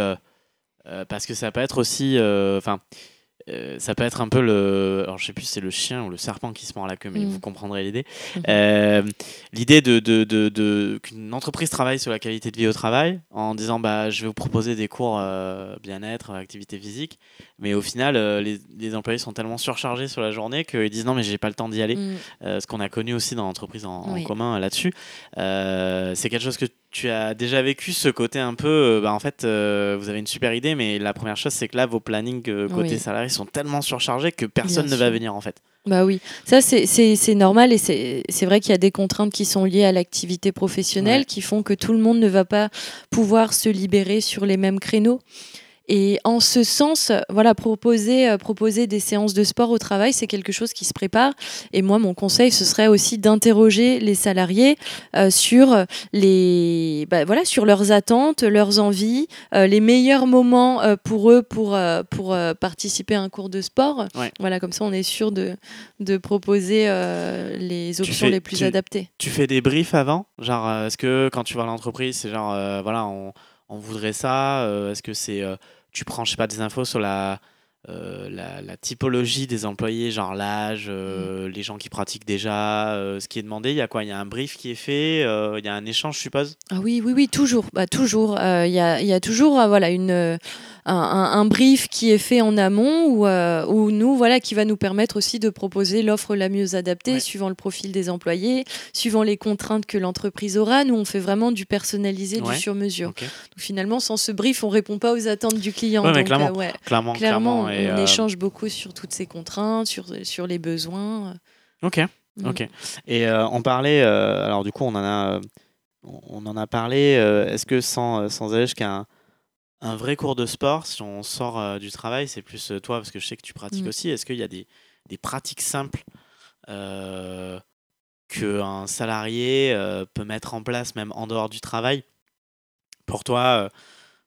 [SPEAKER 4] parce que ça peut être aussi. Enfin. Euh, ça peut être un peu le. Alors, je sais plus si c'est le chien ou le serpent qui se mord la queue, mais
[SPEAKER 5] Mm.
[SPEAKER 4] vous comprendrez l'idée.
[SPEAKER 5] Mhm.
[SPEAKER 4] Euh, l'idée de, de, de, de- qu'une entreprise travaille sur la qualité de vie au travail en disant bah, je vais vous proposer des cours euh, bien-être, activité physique, mais au final, les, les employés sont tellement surchargés sur la journée qu'ils disent non, mais j'ai pas le temps d'y aller.
[SPEAKER 5] Mm.
[SPEAKER 4] Ce qu'on a connu aussi dans l'entreprise en, commun là-dessus. C'est quelque chose que tu as déjà vécu, ce côté un peu, euh, bah, en fait, euh, vous avez une super idée, mais la première chose, c'est que là, vos plannings euh, côté
[SPEAKER 5] Oui.
[SPEAKER 4] salarié sont tellement surchargés que personne
[SPEAKER 5] Bien
[SPEAKER 4] ne va venir, en fait.
[SPEAKER 5] Bah oui, ça c'est- normal et c'est c'est vrai qu'il y a des contraintes qui sont liées à l'activité professionnelle
[SPEAKER 4] Ouais.
[SPEAKER 5] qui font que tout le monde ne va pas pouvoir se libérer sur les mêmes créneaux. Et en ce sens, voilà, proposer, euh, proposer des séances de sport au travail, c'est quelque chose qui se prépare. Et moi, mon conseil, ce serait aussi d'interroger les salariés euh, sur les, bah, voilà, sur leurs attentes, leurs envies, euh, les meilleurs moments euh, pour eux pour, euh, pour euh, participer à un cours de sport.
[SPEAKER 4] Ouais.
[SPEAKER 5] Voilà, comme ça, on est sûr de, de proposer euh, les options
[SPEAKER 4] fais-
[SPEAKER 5] les plus
[SPEAKER 4] tu-
[SPEAKER 5] adaptées.
[SPEAKER 4] Tu fais des briefs avant? Genre, euh, est-ce que quand tu vas à l'entreprise, c'est genre, euh, voilà, on, on voudrait ça euh, Est-ce que c'est. euh, tu prends, je sais pas, des infos sur la. Euh, la, la typologie des employés, genre l'âge, euh, les gens qui pratiquent déjà, euh, ce qui est demandé, il y a quoi? Il y a un brief qui est fait, il y a un échange, je suppose?
[SPEAKER 5] Ah oui, oui, oui, toujours, bah, toujours. Il y, a, il y a toujours, voilà, une, un, brief qui est fait en amont ou, euh, ou nous, voilà, qui va nous permettre aussi de proposer l'offre la mieux adaptée
[SPEAKER 4] Ouais.
[SPEAKER 5] suivant le profil des employés, suivant les contraintes que l'entreprise aura. Nous, on fait vraiment du personnalisé,
[SPEAKER 4] Ouais.
[SPEAKER 5] du sur-mesure.
[SPEAKER 4] Ok.
[SPEAKER 5] Donc, finalement, sans ce brief, on répond pas aux attentes du client.
[SPEAKER 4] Ouais, mais
[SPEAKER 5] Donc,
[SPEAKER 4] clairement.
[SPEAKER 5] ouais.
[SPEAKER 4] Clairement,
[SPEAKER 5] Clairement,
[SPEAKER 4] clairement. Et,
[SPEAKER 5] on
[SPEAKER 4] euh,
[SPEAKER 5] échange beaucoup sur toutes ces contraintes, sur, sur les besoins.
[SPEAKER 4] Ok.
[SPEAKER 5] Mm.
[SPEAKER 4] Ok. Et euh, on parlait, euh, alors du coup, on en a, euh, on en a parlé. Est-ce que sans, sans aller jusqu'à un, vrai cours de sport, si on sort euh, du travail, c'est plus euh, toi, parce que je sais que tu pratiques
[SPEAKER 5] Mm.
[SPEAKER 4] aussi, est-ce qu'il y a des, des pratiques simples euh, qu'un salarié peut mettre en place, même en dehors du travail, pour toi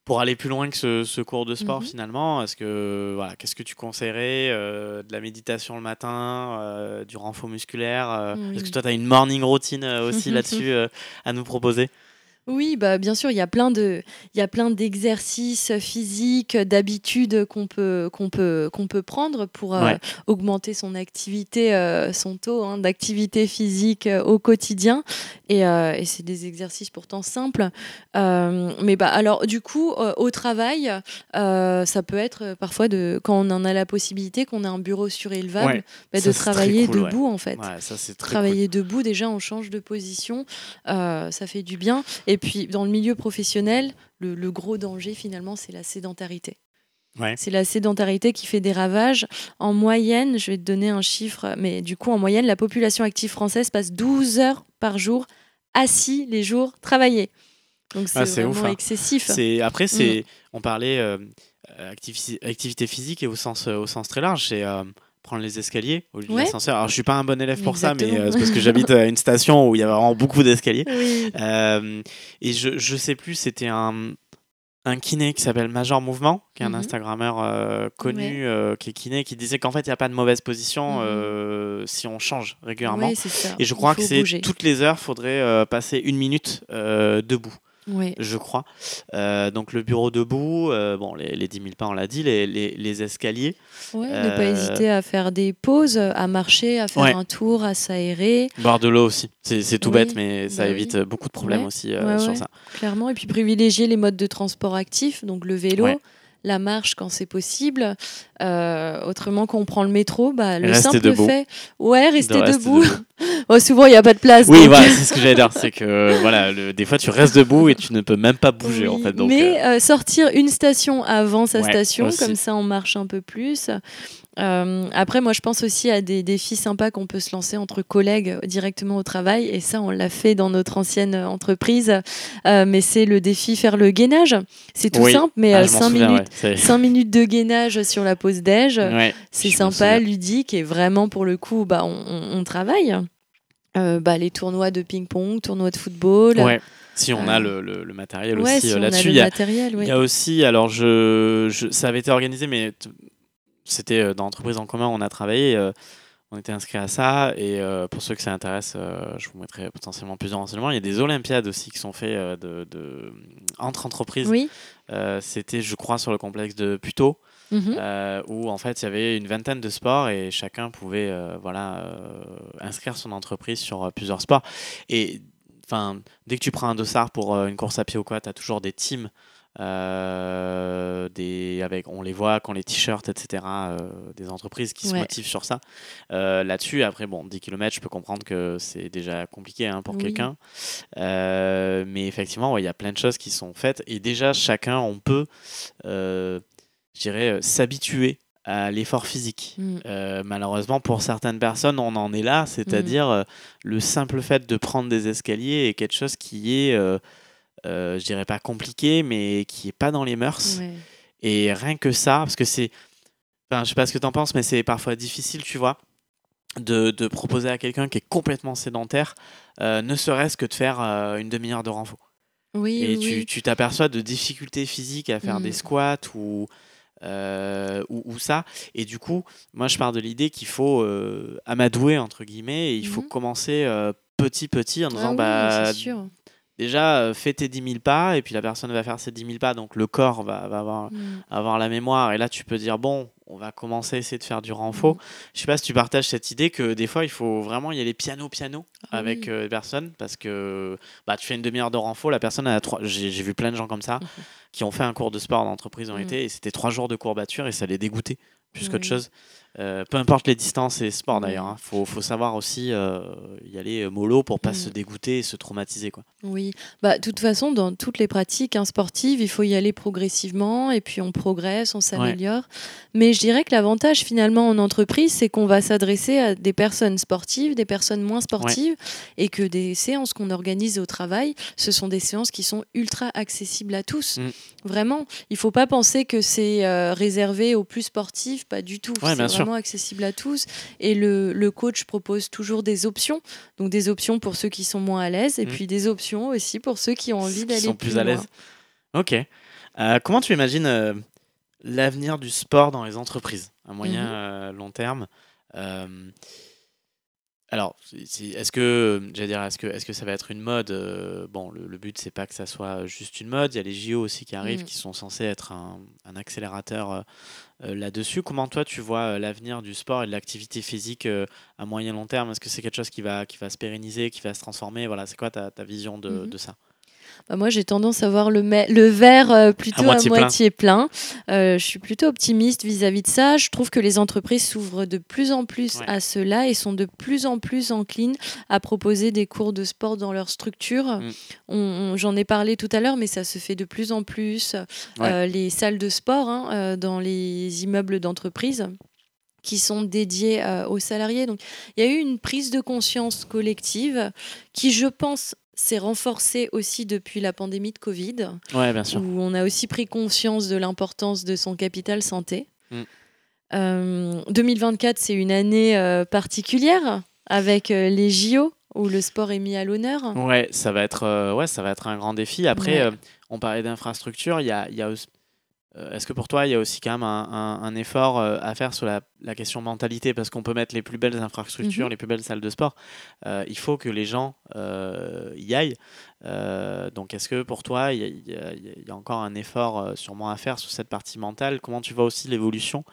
[SPEAKER 4] pour aller plus loin que ce, ce cours de sport
[SPEAKER 5] Mhm.
[SPEAKER 4] finalement, est-ce que voilà, qu'est-ce que tu conseillerais euh, de la méditation le matin, euh, du renfort musculaire euh, Est-ce que toi tu as une morning routine aussi là-dessus à nous proposer?
[SPEAKER 5] Oui, bah, bien sûr, il y a plein de, il y a plein d'exercices physiques, d'habitudes qu'on peut, qu'on peut, qu'on peut prendre pour euh,
[SPEAKER 4] Ouais.
[SPEAKER 5] augmenter son activité, euh, son taux hein, d'activité physique euh, au quotidien. Et, et c'est des exercices pourtant simples. Mais bah, alors, du coup, au travail, ça peut être parfois de, quand on en a la possibilité, qu'on a un bureau surélevable,
[SPEAKER 4] Ouais,
[SPEAKER 5] bah,
[SPEAKER 4] ça,
[SPEAKER 5] de travailler
[SPEAKER 4] cool, ouais.
[SPEAKER 5] debout en fait.
[SPEAKER 4] Ça c'est très
[SPEAKER 5] Travailler debout, déjà, on change de position, ça fait du bien. Et puis, dans le milieu professionnel, le, le gros danger, finalement, c'est la sédentarité.
[SPEAKER 4] Ouais.
[SPEAKER 5] C'est la sédentarité qui fait des ravages. En moyenne, je vais te donner un chiffre, mais du coup, en moyenne, la population active française passe 12 heures par jour assis les jours travaillés. Donc, c'est
[SPEAKER 4] Ah,
[SPEAKER 5] vraiment
[SPEAKER 4] ouf, hein.
[SPEAKER 5] excessif.
[SPEAKER 4] Après
[SPEAKER 5] Mm.
[SPEAKER 4] on parlait euh, activi- activité physique et au sens au sens très large, c'est euh, prendre les escaliers au lieu de
[SPEAKER 5] Ouais.
[SPEAKER 4] l'ascenseur. Alors je suis pas un bon élève pour ça, mais euh, c'est parce que j'habite à une station où il y a vraiment beaucoup d'escaliers.
[SPEAKER 5] Oui.
[SPEAKER 4] Euh, et je, je sais plus, c'était un, un kiné qui s'appelle Major Mouvement, qui est un
[SPEAKER 5] Mhm.
[SPEAKER 4] Instagrammeur euh, connu, euh, qui est kiné, qui disait qu'en fait, il n'y a pas de mauvaise position
[SPEAKER 5] Mhm.
[SPEAKER 4] euh, si on change régulièrement.
[SPEAKER 5] Ouais.
[SPEAKER 4] Et je
[SPEAKER 5] Il
[SPEAKER 4] crois que c'est toutes les heures, faudrait euh, passer une minute euh, debout,
[SPEAKER 5] Ouais.
[SPEAKER 4] je crois. Euh, donc le bureau debout, euh, bon, les, les 10 000 pas, on l'a dit, les, les, les escaliers.
[SPEAKER 5] Ouais, ne pas
[SPEAKER 4] Euh,
[SPEAKER 5] hésiter à faire des pauses, à marcher, à faire
[SPEAKER 4] Ouais.
[SPEAKER 5] un tour, à s'aérer,
[SPEAKER 4] Boire de l'eau aussi. C'est c'est tout
[SPEAKER 5] Oui,
[SPEAKER 4] bête, mais ça
[SPEAKER 5] bah
[SPEAKER 4] évite
[SPEAKER 5] oui.
[SPEAKER 4] beaucoup de problèmes
[SPEAKER 5] Ouais.
[SPEAKER 4] aussi euh,
[SPEAKER 5] Ouais,
[SPEAKER 4] sur ça.
[SPEAKER 5] clairement. Et puis privilégier les modes de transport actifs, donc le vélo. La marche quand c'est possible. Euh, autrement, quand on prend le métro, bah, le
[SPEAKER 4] Rester
[SPEAKER 5] simple
[SPEAKER 4] debout.
[SPEAKER 5] fait. Ouais, rester,
[SPEAKER 4] De rester
[SPEAKER 5] debout. Oh, souvent, il n'y a pas de place.
[SPEAKER 4] Oui,
[SPEAKER 5] donc-
[SPEAKER 4] voilà, c'est ce que j'allais dire. C'est que voilà, le- des fois tu restes debout et tu ne peux même pas bouger en fait. Donc,
[SPEAKER 5] mais
[SPEAKER 4] euh,
[SPEAKER 5] euh, sortir une station avant sa
[SPEAKER 4] Ouais,
[SPEAKER 5] station,
[SPEAKER 4] aussi.
[SPEAKER 5] comme ça on marche un peu plus. Euh, après, moi je pense aussi à des défis sympas qu'on peut se lancer entre collègues euh, directement au travail. Et ça, on l'a fait dans notre ancienne euh, entreprise. Euh, mais c'est le défi faire le gainage. C'est tout
[SPEAKER 4] Oui.
[SPEAKER 5] simple, mais
[SPEAKER 4] ah,
[SPEAKER 5] euh,
[SPEAKER 4] je m'en
[SPEAKER 5] cinq
[SPEAKER 4] souviens,
[SPEAKER 5] minutes.
[SPEAKER 4] ouais, c'est-
[SPEAKER 5] 5 minutes de gainage sur la pause déj,
[SPEAKER 4] ouais,
[SPEAKER 5] c'est sympa, ludique et vraiment pour le coup, bah, on, on- on travaille. Euh, bah, les tournois de ping-pong, tournois de football.
[SPEAKER 4] Ouais. Si on a
[SPEAKER 5] Euh,
[SPEAKER 4] le, le- le matériel
[SPEAKER 5] Ouais,
[SPEAKER 4] aussi
[SPEAKER 5] si
[SPEAKER 4] euh, là-dessus, il y a,
[SPEAKER 5] matériel, oui.
[SPEAKER 4] il y a aussi, alors je, je- ça avait été organisé, mais c'était euh, dans l'entreprise en commun, on a travaillé, euh, on était inscrit à ça, et euh, pour ceux que ça intéresse, je vous mettrai potentiellement plusieurs renseignements. Il y a des Olympiades aussi qui sont faits euh, de, de- entre entreprises.
[SPEAKER 5] Oui.
[SPEAKER 4] C'était, je crois, sur le complexe de Puteaux.
[SPEAKER 5] Mhm.
[SPEAKER 4] euh, où en fait il y avait une vingtaine de sports et chacun pouvait euh, voilà euh, inscrire son entreprise sur plusieurs sports et enfin dès que tu prends un dossard pour une course à pied ou quoi tu as toujours des teams euh, des avec on les voit qu'on les t-shirts etc euh, des entreprises qui se
[SPEAKER 5] Ouais.
[SPEAKER 4] motivent sur ça Euh, là-dessus après bon 10 km je peux comprendre que c'est déjà compliqué hein, pour
[SPEAKER 5] Oui.
[SPEAKER 4] quelqu'un mais effectivement ouais, il y a plein de choses qui sont faites et déjà chacun on peut je dirais, s'habituer à l'effort physique.
[SPEAKER 5] Mm.
[SPEAKER 4] Euh, malheureusement, pour certaines personnes, on en est là, c'est-à-dire euh, le simple fait de prendre des escaliers est quelque chose qui est, euh, je dirais pas compliqué, mais qui est pas dans les mœurs.
[SPEAKER 5] Ouais.
[SPEAKER 4] Et rien que ça, parce que c'est, enfin, je sais pas ce que tu en penses, mais c'est parfois difficile, tu vois, de, de proposer à quelqu'un qui est complètement sédentaire, euh, ne serait-ce que de faire euh, une demi-heure de renfort.
[SPEAKER 5] Oui,
[SPEAKER 4] Et
[SPEAKER 5] oui,
[SPEAKER 4] tu t'aperçois de difficultés physiques à faire
[SPEAKER 5] Mm.
[SPEAKER 4] des squats ou, euh, ou, ou ça. Et du coup, moi, je pars de l'idée qu'il faut euh, amadouer, entre guillemets, et il faut
[SPEAKER 5] Mhm.
[SPEAKER 4] commencer euh, petit, petit en
[SPEAKER 5] Ah
[SPEAKER 4] disant
[SPEAKER 5] oui,
[SPEAKER 4] bah,
[SPEAKER 5] c'est sûr.
[SPEAKER 4] Déjà, euh, fais tes 10 000 pas, et puis la personne va faire ses 10 000 pas, donc le corps va, va avoir,
[SPEAKER 5] Mm.
[SPEAKER 4] avoir la mémoire, et là, tu peux dire, bon, on va commencer à essayer de faire du renfort.
[SPEAKER 5] Mm.
[SPEAKER 4] Je sais pas si tu partages cette idée que des fois, il faut vraiment y aller piano-piano
[SPEAKER 5] Ah
[SPEAKER 4] avec
[SPEAKER 5] oui.
[SPEAKER 4] euh, les personnes, parce que bah, tu fais une demi-heure de renfort, la personne, a trois... j'ai j'ai vu plein de gens comme ça, qui ont fait un cours de sport d'entreprise en
[SPEAKER 5] Mm.
[SPEAKER 4] été, et c'était trois jours de courbature, et ça les dégoûtait plus qu'autre chose. Euh, peu importe les distances et sports
[SPEAKER 5] Oui.
[SPEAKER 4] d'ailleurs, il faut, faut savoir aussi euh, y aller euh, mollo pour pas
[SPEAKER 5] Mm.
[SPEAKER 4] se dégoûter et se traumatiser. Quoi.
[SPEAKER 5] Oui, bah, de toute façon, dans toutes les pratiques hein, sportives, il faut y aller progressivement et puis on progresse, on s'améliore. Mais je dirais que l'avantage finalement en entreprise, c'est qu'on va s'adresser à des personnes sportives, des personnes moins sportives et que des séances qu'on organise au travail, ce sont des séances qui sont ultra accessibles à tous.
[SPEAKER 4] Mm.
[SPEAKER 5] Vraiment, il faut pas penser que c'est euh, réservé aux plus sportifs, pas du tout.
[SPEAKER 4] Ouais,
[SPEAKER 5] c'est
[SPEAKER 4] sûr.
[SPEAKER 5] vraiment accessible à tous. Et le, le coach propose toujours des options. Donc des options pour ceux qui sont moins à l'aise et
[SPEAKER 4] Mm.
[SPEAKER 5] puis des options aussi pour ceux qui ont envie
[SPEAKER 4] Qui
[SPEAKER 5] d'aller
[SPEAKER 4] sont
[SPEAKER 5] plus,
[SPEAKER 4] plus à l'aise. Ok. Euh, comment tu imagines euh, l'avenir du sport dans les entreprises? À moyen, euh, long terme Alors, est-ce que, j'allais dire, est-ce que, est-ce que ça va être une mode Euh, Bon, le, le but c'est pas que ça soit juste une mode. Il y a les JO aussi qui arrivent,
[SPEAKER 5] Mhm.
[SPEAKER 4] qui sont censés être un, un accélérateur euh, euh, là-dessus. Comment toi tu vois euh, l'avenir du sport et de l'activité physique euh, à moyen long terme? Est-ce que c'est quelque chose qui va, qui va se pérenniser, qui va se transformer? Voilà, c'est quoi ta, ta vision de,
[SPEAKER 5] Mhm.
[SPEAKER 4] de ça?
[SPEAKER 5] Bah, moi, j'ai tendance à voir le, verre euh, plutôt à
[SPEAKER 4] moitié
[SPEAKER 5] moitié,
[SPEAKER 4] plein.
[SPEAKER 5] plein. Euh, je suis plutôt optimiste vis-à-vis de ça. Je trouve que les entreprises s'ouvrent de plus en plus
[SPEAKER 4] Ouais.
[SPEAKER 5] à cela et sont de plus en plus enclines à proposer des cours de sport dans leur structure.
[SPEAKER 4] Mm.
[SPEAKER 5] On- on- J'en ai parlé tout à l'heure, mais ça se fait de plus en plus.
[SPEAKER 4] Ouais.
[SPEAKER 5] Euh, les salles de sport hein, dans les immeubles d'entreprise qui sont dédiés euh, aux salariés. Donc, il y a eu une prise de conscience collective qui, je pense, s'est renforcée aussi depuis la pandémie de Covid,
[SPEAKER 4] Ouais, bien sûr.
[SPEAKER 5] où on a aussi pris conscience de l'importance de son capital santé.
[SPEAKER 4] Mm.
[SPEAKER 5] Euh, 2024, c'est une année euh, particulière avec euh, les JO où le sport est mis à l'honneur.
[SPEAKER 4] Ouais, ça va être, ouais, ça va être un grand défi. Après,
[SPEAKER 5] Ouais.
[SPEAKER 4] on parlait d'infrastructure. Il y a, y a aussi- Est-ce que pour toi, il y a aussi quand même un, un- un effort euh, à faire sur la, la question mentalité? Parce qu'on peut mettre les plus belles infrastructures,
[SPEAKER 5] Mhm.
[SPEAKER 4] les plus belles salles de sport. Euh, il faut que les gens euh, y aillent. Euh, donc, est-ce que pour toi, il y, a- il y encore un effort euh, sûrement à faire sur cette partie mentale? Comment tu vois aussi l'évolution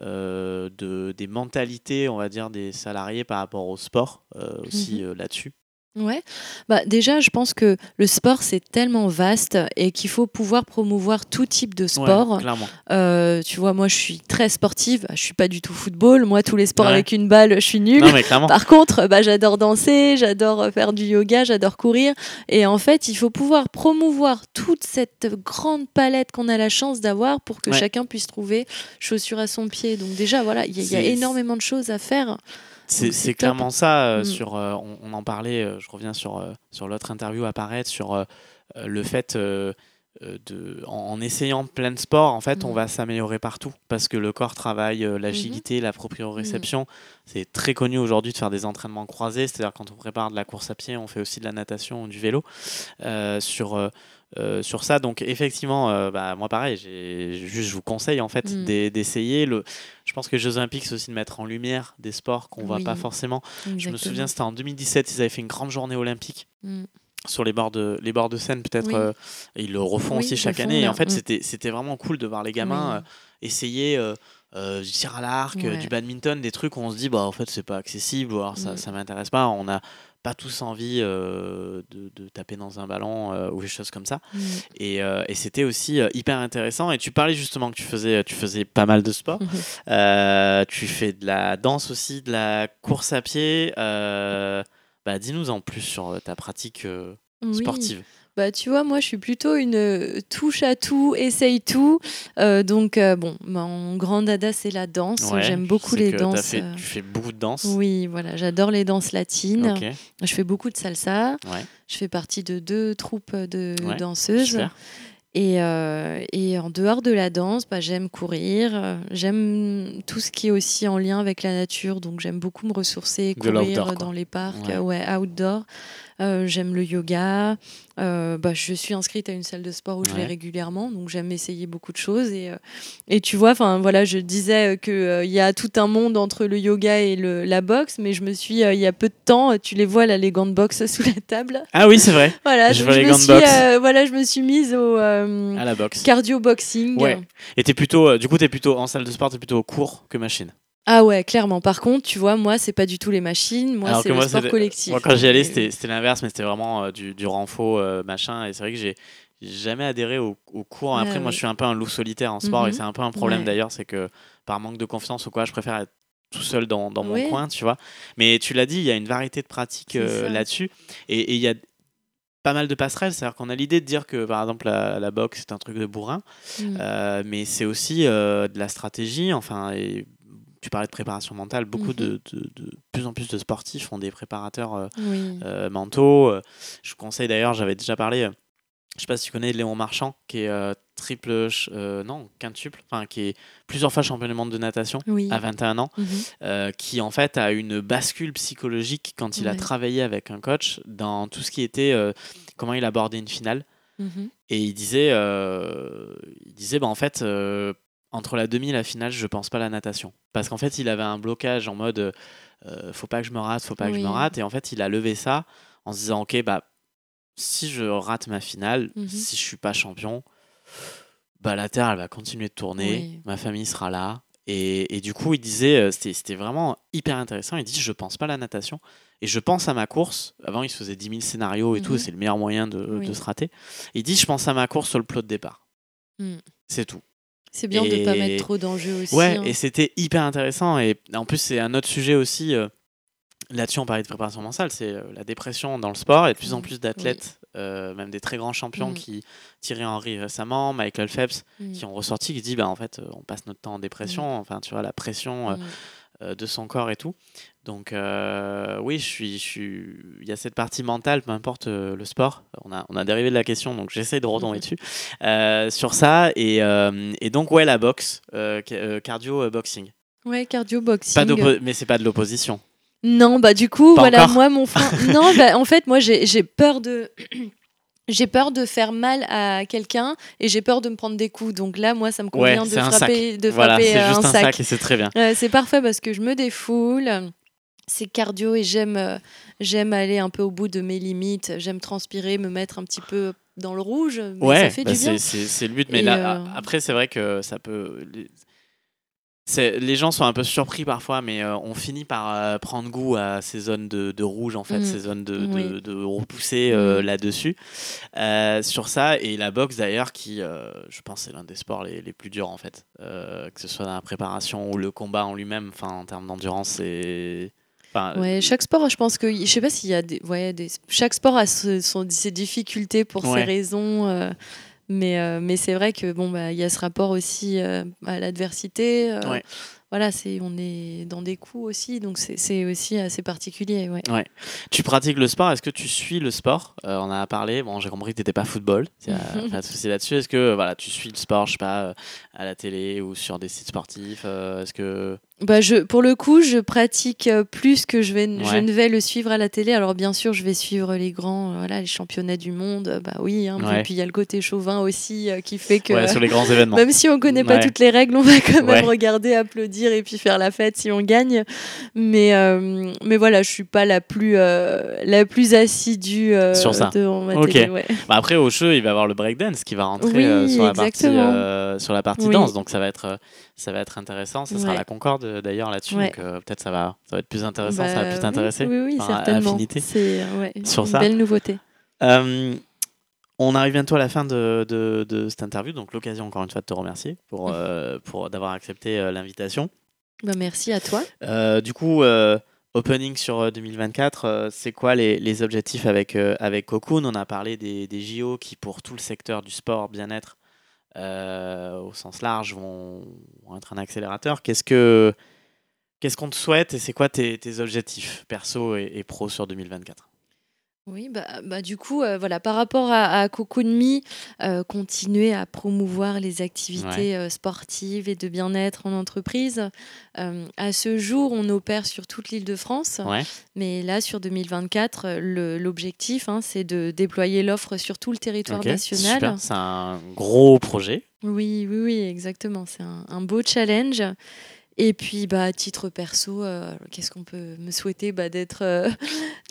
[SPEAKER 4] euh, de, des mentalités, on va dire, des salariés par rapport au sport euh, aussi
[SPEAKER 5] Mhm.
[SPEAKER 4] euh, là-dessus?
[SPEAKER 5] Ouais, bah déjà je pense que le sport c'est tellement vaste et qu'il faut pouvoir promouvoir tout type de
[SPEAKER 4] Ouais,
[SPEAKER 5] sport.
[SPEAKER 4] clairement.
[SPEAKER 5] Euh, tu vois, moi je suis très sportive, je suis pas du tout football, moi tous les sports
[SPEAKER 4] Ouais.
[SPEAKER 5] avec une balle je suis nulle.
[SPEAKER 4] Non, mais clairement.
[SPEAKER 5] Par contre, bah, j'adore danser, j'adore faire du yoga, j'adore courir. Et en fait, il faut pouvoir promouvoir toute cette grande palette qu'on a la chance d'avoir pour que
[SPEAKER 4] Ouais.
[SPEAKER 5] chacun puisse trouver chaussure à son pied. Donc déjà, voilà, il y, a- y énormément de choses à faire.
[SPEAKER 4] C'est clairement ça. euh,
[SPEAKER 5] Mm.
[SPEAKER 4] sur, euh, on, on en parlait, euh, je reviens sur, sur l'autre interview à paraître, sur le fait de, en, en essayant plein de sports, en fait, on
[SPEAKER 5] Mm.
[SPEAKER 4] va s'améliorer partout parce que le corps travaille l'agilité, la proprioception. C'est très connu aujourd'hui de faire des entraînements croisés, c'est-à-dire quand on prépare de la course à pied, on fait aussi de la natation ou du vélo sur. Euh, sur ça, donc effectivement, euh, bah, moi pareil, juste je vous conseille en fait
[SPEAKER 5] Mm.
[SPEAKER 4] d'e- d'essayer. Le, je pense que les Jeux Olympiques, c'est aussi de mettre en lumière des sports qu'on voit
[SPEAKER 5] Oui.
[SPEAKER 4] pas forcément. Je me souviens, c'était en 2017, ils avaient fait une grande journée olympique
[SPEAKER 5] Mm.
[SPEAKER 4] sur les bords de, les bords de Seine, peut-être.
[SPEAKER 5] Oui.
[SPEAKER 4] euh, ils le refont
[SPEAKER 5] Oui,
[SPEAKER 4] aussi chaque année. Et en fait,
[SPEAKER 5] Mm.
[SPEAKER 4] c'était, c'était vraiment cool de voir les gamins
[SPEAKER 5] Oui.
[SPEAKER 4] euh, essayer euh, du tir à l'arc,
[SPEAKER 5] Ouais.
[SPEAKER 4] du badminton, des trucs où on se dit, bah, en fait, c'est pas accessible, ou alors ça,
[SPEAKER 5] Mm.
[SPEAKER 4] ça m'intéresse pas. On n'a pas tous envie euh, de, de taper dans un ballon euh, ou des choses comme ça.
[SPEAKER 5] Mm.
[SPEAKER 4] Et, euh, et c'était aussi hyper intéressant. Et tu parlais justement que tu faisais, tu faisais pas mal de sport.
[SPEAKER 5] Mhm.
[SPEAKER 4] Euh, tu fais de la danse aussi, de la course à pied. Bah, dis-nous en plus sur ta pratique
[SPEAKER 5] Oui.
[SPEAKER 4] sportive.
[SPEAKER 5] Bah, tu vois, moi, je suis plutôt une euh, touche à tout, essaye tout. Euh, donc, euh, bon, mon grand dada, c'est la danse.
[SPEAKER 4] Ouais,
[SPEAKER 5] J'aime beaucoup les danses.
[SPEAKER 4] fait- tu fais beaucoup de danse.
[SPEAKER 5] Oui, voilà, j'adore les danses latines. Je fais beaucoup de salsa.
[SPEAKER 4] Ouais.
[SPEAKER 5] Je fais partie de deux troupes de
[SPEAKER 4] Ouais,
[SPEAKER 5] danseuses.
[SPEAKER 4] super.
[SPEAKER 5] Et, euh, et en dehors de la danse, bah, j'aime courir. J'aime tout ce qui est aussi en lien avec la nature. Donc j'aime beaucoup me ressourcer, courir dans les parcs,
[SPEAKER 4] Ouais.
[SPEAKER 5] ouais, outdoor. Euh, j'aime le yoga. Euh, bah, je suis inscrite à une salle de sport où je vais régulièrement, donc j'aime essayer beaucoup de choses. Et, euh, et tu vois, enfin voilà, je disais qu'il il y a tout un monde entre le yoga et le, la boxe, mais je me suis, il y a peu de temps, tu les vois là, les gants de boxe sous la table.
[SPEAKER 4] Ah oui, c'est vrai.
[SPEAKER 5] Voilà,
[SPEAKER 4] Je vois les
[SPEAKER 5] me suis, voilà, je me suis mise au
[SPEAKER 4] À la boxe.
[SPEAKER 5] cardio boxing.
[SPEAKER 4] Ouais. Et plutôt, du coup, t'es plutôt en salle de sport, t'es plutôt court que machine.
[SPEAKER 5] Ah ouais, clairement. Par contre, tu vois, moi, c'est pas du tout les machines. Moi, c'est le
[SPEAKER 4] moi,
[SPEAKER 5] sport collectif.
[SPEAKER 4] Moi, quand j'y allais, c'était l'inverse, mais c'était vraiment euh, du, du renfort, euh, machin. Et c'est vrai que j'ai jamais adhéré au, au cours.
[SPEAKER 5] Ah
[SPEAKER 4] Après, moi,
[SPEAKER 5] oui.
[SPEAKER 4] je suis un peu un loup solitaire en sport, et
[SPEAKER 5] Mhm.
[SPEAKER 4] c'est un peu un problème
[SPEAKER 5] Ouais.
[SPEAKER 4] d'ailleurs, c'est que par manque de confiance ou quoi, je préfère être tout seul dans, dans mon coin, tu vois. Mais tu l'as dit, il y a une variété de pratiques euh, là-dessus, et il y a pas mal de passerelles, c'est-à-dire qu'on a l'idée de dire que par exemple la, la boxe c'est un truc de bourrin,
[SPEAKER 5] Mm.
[SPEAKER 4] euh, mais c'est aussi euh, de la stratégie. Enfin, et tu parlais de préparation mentale. Beaucoup
[SPEAKER 5] Mhm.
[SPEAKER 4] de, de, de plus en plus de sportifs ont des préparateurs euh,
[SPEAKER 5] Oui.
[SPEAKER 4] euh, mentaux. Euh, Je vous conseille d'ailleurs, j'avais déjà parlé. je sais pas si tu connais Léon Marchand, qui est triple, non, quintuple, enfin qui est plusieurs fois champion du monde de natation
[SPEAKER 5] Oui.
[SPEAKER 4] à 21 ans,
[SPEAKER 5] Mhm.
[SPEAKER 4] qui en fait a une bascule psychologique quand il a travaillé avec un coach dans tout ce qui était comment il abordait une finale.
[SPEAKER 5] Mhm.
[SPEAKER 4] Et il disait, il disait bah, en fait, entre la demi et la finale, je pense pas à la natation. Parce qu'en fait, il avait un blocage en mode euh, faut pas que je me rate, faut pas que je me rate. Et en fait, il a levé ça en se disant ok, bah, si je rate ma finale,
[SPEAKER 5] Mhm.
[SPEAKER 4] si je suis pas champion, bah, la Terre, elle va continuer de tourner,
[SPEAKER 5] Oui.
[SPEAKER 4] ma famille sera là. Et, et du coup, il disait, euh, c'était c'était vraiment hyper intéressant. Il dit, je pense pas à la natation et je pense à ma course. Avant, il se faisait 10 000 scénarios et tout,
[SPEAKER 5] Mhm.
[SPEAKER 4] c'est le meilleur moyen de,
[SPEAKER 5] Oui.
[SPEAKER 4] de se rater. Il dit, je pense à ma course sur le plot de départ.
[SPEAKER 5] Mm.
[SPEAKER 4] C'est tout.
[SPEAKER 5] C'est bien de ne pas
[SPEAKER 4] Et-
[SPEAKER 5] mettre trop d'enjeux aussi.
[SPEAKER 4] Ouais,
[SPEAKER 5] hein.
[SPEAKER 4] et c'était hyper intéressant. Et en plus, c'est un autre sujet aussi. euh, Là-dessus, on parlait de préparation mentale, c'est euh, la dépression dans le sport. Il y a de plus en
[SPEAKER 5] Mm,
[SPEAKER 4] plus d'athlètes, euh, même des très grands champions
[SPEAKER 5] Mm.
[SPEAKER 4] qui, Thierry Henry récemment, Michael Phelps,
[SPEAKER 5] Mm.
[SPEAKER 4] qui ont ressorti, qui dit, bah, en fait, on passe notre temps en dépression. Enfin, tu vois, la pression euh, de son corps et tout. Donc, euh, oui, je suis, je suis... il y a cette partie mentale, peu importe euh, le sport. On a, on a dérivé de la question, donc j'essaie de retomber dessus. Euh, sur ça, et, euh, et donc, ouais, la boxe, euh, ca- euh, cardio euh, boxing.
[SPEAKER 5] Ouais, cardio boxing.
[SPEAKER 4] Pas mais c'est pas de l'opposition.
[SPEAKER 5] Non, bah du coup,
[SPEAKER 4] Pas
[SPEAKER 5] voilà, moi, mon frein. non, bah en fait, moi, j'ai peur de. J'ai peur de faire mal à quelqu'un et j'ai peur de me prendre des coups. Donc là, moi, ça me
[SPEAKER 4] Ouais,
[SPEAKER 5] convient de
[SPEAKER 4] un
[SPEAKER 5] frapper, de
[SPEAKER 4] voilà,
[SPEAKER 5] frapper
[SPEAKER 4] c'est
[SPEAKER 5] euh,
[SPEAKER 4] juste
[SPEAKER 5] un
[SPEAKER 4] un
[SPEAKER 5] sac.
[SPEAKER 4] c'est très bien.
[SPEAKER 5] Euh, c'est parfait parce que je me défoule. C'est cardio et j'aime euh, j'aime aller un peu au bout de mes limites. J'aime transpirer, me mettre un petit peu dans le rouge. Mais
[SPEAKER 4] ouais,
[SPEAKER 5] ça fait
[SPEAKER 4] bah,
[SPEAKER 5] du bien.
[SPEAKER 4] c'est le but. Mais
[SPEAKER 5] Et,
[SPEAKER 4] là,
[SPEAKER 5] euh,
[SPEAKER 4] après, c'est vrai que ça peut. Les... gens sont un peu surpris parfois, mais euh, on finit par euh, prendre goût à ces zones de, de rouge, en fait,
[SPEAKER 5] Mm.
[SPEAKER 4] ces zones de, de,
[SPEAKER 5] Oui.
[SPEAKER 4] de repousser euh,
[SPEAKER 5] Mm.
[SPEAKER 4] là-dessus. Sur ça, et la boxe d'ailleurs, qui, je pense, c'est l'un des sports les, les plus durs, en fait. Que ce soit dans la préparation ou le combat en lui-même, enfin, en termes d'endurance. Enfin,
[SPEAKER 5] Ouais, chaque sport, je pense que je sais pas s'il y a des, ouais, des chaque sport a ce- son- ses difficultés pour
[SPEAKER 4] Ouais.
[SPEAKER 5] ses raisons, mais euh, mais c'est vrai que bon bah il y a ce rapport aussi euh, à l'adversité. euh. Voilà, c'est on est dans des coups aussi, donc c'est- aussi assez particulier. Ouais.
[SPEAKER 4] Tu pratiques le sport, est-ce que tu suis le sport? Euh, On en a parlé, bon, j'ai compris que tu n'étais pas football, pas de souci là-dessus. Est-ce que voilà, tu suis le sport, je sais pas, euh, à la télé ou sur des sites sportifs euh, Est-ce que.
[SPEAKER 5] Bah je, pour le coup, je pratique plus que je, vais, je
[SPEAKER 4] Ouais.
[SPEAKER 5] ne vais le suivre à la télé. Alors bien sûr, je vais suivre les grands, voilà, les championnats du monde. Bah oui, hein,
[SPEAKER 4] Ouais.
[SPEAKER 5] puis il y a le côté chauvin aussi euh, qui fait que
[SPEAKER 4] Ouais, sur les grands événements.
[SPEAKER 5] Même si on connaît pas
[SPEAKER 4] Ouais.
[SPEAKER 5] toutes les règles, on va quand même
[SPEAKER 4] Ouais.
[SPEAKER 5] regarder, applaudir et puis faire la fête si on gagne. Mais, euh, mais voilà, je suis pas la plus, euh, la plus assidue euh,
[SPEAKER 4] Sur ça.
[SPEAKER 5] télé. ouais.
[SPEAKER 4] Bah, après, au jeu, il va y avoir le breakdance qui va rentrer
[SPEAKER 5] Oui,
[SPEAKER 4] sur, la partie, sur la partie
[SPEAKER 5] Oui.
[SPEAKER 4] danse, donc ça va être, ça va être intéressant. Ça sera
[SPEAKER 5] Ouais.
[SPEAKER 4] la Concorde d'ailleurs là-dessus,
[SPEAKER 5] Ouais.
[SPEAKER 4] donc peut-être ça va, ça va être plus intéressant, ça va
[SPEAKER 5] Bah,
[SPEAKER 4] plus t'intéresser.
[SPEAKER 5] Oui, oui,
[SPEAKER 4] à
[SPEAKER 5] certainement. C'est une
[SPEAKER 4] ça.
[SPEAKER 5] belle nouveauté.
[SPEAKER 4] Euh, on arrive bientôt à la fin de, de- de cette interview, donc l'occasion encore une fois de te remercier pour, euh, pour d'avoir accepté euh, l'invitation.
[SPEAKER 5] Bah, merci à toi.
[SPEAKER 4] Euh, du coup, euh, opening sur euh, 2024, euh, c'est quoi les, les objectifs avec, euh, avec Cocoon On a parlé des, des JO qui, pour tout le secteur du sport, bien-être, euh, au sens large, vont, vont être un accélérateur. Qu'est-ce que qu'est-ce qu'on te souhaite et c'est quoi tes, tes objectifs perso et, et pro sur 2024
[SPEAKER 5] Oui, bah, bah, du coup, euh, voilà, par rapport à, à Cocoon Me, euh, continuer à promouvoir les activités euh, sportives et de bien-être en entreprise. À ce jour, on opère sur toute l'île de France,
[SPEAKER 4] Ouais.
[SPEAKER 5] mais là, sur 2024, euh, le- l'objectif, hein, c'est de déployer l'offre sur tout le territoire national.
[SPEAKER 4] C'est un gros projet.
[SPEAKER 5] Oui, oui, oui, exactement. C'est un, un beau challenge. Et puis, bah, à titre perso, euh, qu'est-ce qu'on peut me souhaiter bah, D'être euh,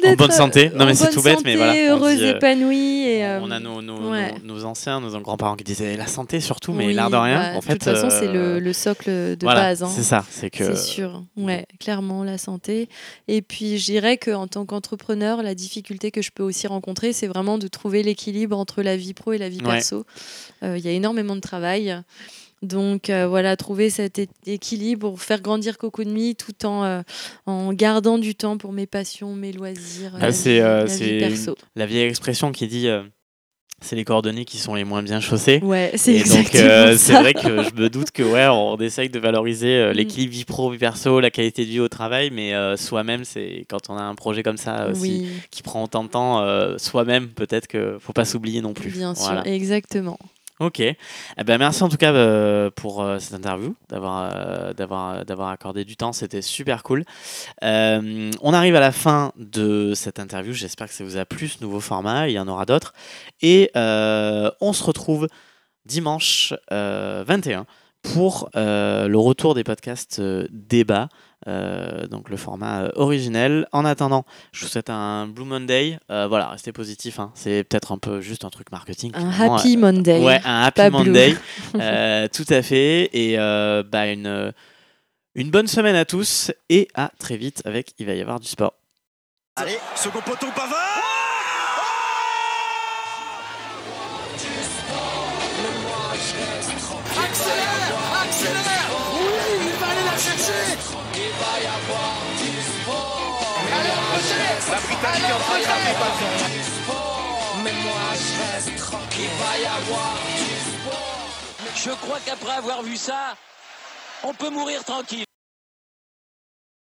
[SPEAKER 4] En bonne santé.
[SPEAKER 5] euh,
[SPEAKER 4] Non, mais c'est tout bête, mais
[SPEAKER 5] santé,
[SPEAKER 4] voilà, on
[SPEAKER 5] Heureuse,
[SPEAKER 4] dit, euh,
[SPEAKER 5] épanouie. Et,
[SPEAKER 4] on a nos, nos,
[SPEAKER 5] ouais.
[SPEAKER 4] nos- nos anciens, nos grands-parents qui disaient la santé surtout, mais
[SPEAKER 5] oui,
[SPEAKER 4] l'air de rien.
[SPEAKER 5] bah,
[SPEAKER 4] en
[SPEAKER 5] de
[SPEAKER 4] fait,
[SPEAKER 5] toute façon, c'est le, le socle de
[SPEAKER 4] voilà,
[SPEAKER 5] base. hein.
[SPEAKER 4] C'est ça. C'est que.
[SPEAKER 5] C'est sûr, ouais, clairement la santé. Et puis je dirais qu'en tant qu'entrepreneur, la difficulté que je peux aussi rencontrer, c'est vraiment de trouver l'équilibre entre la vie pro et la vie
[SPEAKER 4] Ouais.
[SPEAKER 5] perso. Il y a énormément de travail. Donc euh, voilà, trouver cet équilibre pour faire grandir Coco de tout en, euh, en gardant du temps pour mes passions, mes loisirs,
[SPEAKER 4] Ah, c'est, euh,
[SPEAKER 5] la
[SPEAKER 4] vieille expression qui dit euh, c'est les coordonnées qui sont les moins bien chaussées.
[SPEAKER 5] Ouais, c'est
[SPEAKER 4] donc,
[SPEAKER 5] exactement
[SPEAKER 4] euh, c'est vrai que je me doute que ouais, on essaye de valoriser euh,
[SPEAKER 5] Mm.
[SPEAKER 4] l'équilibre vie pro, vie perso, la qualité de vie au travail, mais euh, soi-même, c'est quand on a un projet comme ça aussi
[SPEAKER 5] oui,
[SPEAKER 4] qui prend autant de temps, soi-même, peut-être que faut pas s'oublier non plus.
[SPEAKER 5] bien sûr, exactement.
[SPEAKER 4] Ok. Eh ben, merci en tout cas euh, pour euh, cette interview, d'avoir euh, d'avoir d'avoir accordé du temps. C'était super cool. On arrive à la fin de cette interview. J'espère que ça vous a plu ce nouveau format. Il y en aura d'autres. Et on se retrouve dimanche euh, 21 pour le retour des podcasts débat. Euh, donc le format euh, originel. En attendant, je vous souhaite un Blue Monday. Euh, voilà, restez positifs. hein. C'est peut-être un peu juste un truc marketing.
[SPEAKER 5] Un happy Monday.
[SPEAKER 4] Ouais, un Happy
[SPEAKER 5] pas blue.
[SPEAKER 4] Monday. Euh, tout à fait. Et euh, bah, une, une bonne semaine à tous. Et à très vite avec Il va y avoir du sport.
[SPEAKER 1] Allez, second poteau Pavard Britannique est en train de taper Pavard.
[SPEAKER 3] Je crois qu'après avoir vu ça, on peut mourir tranquille.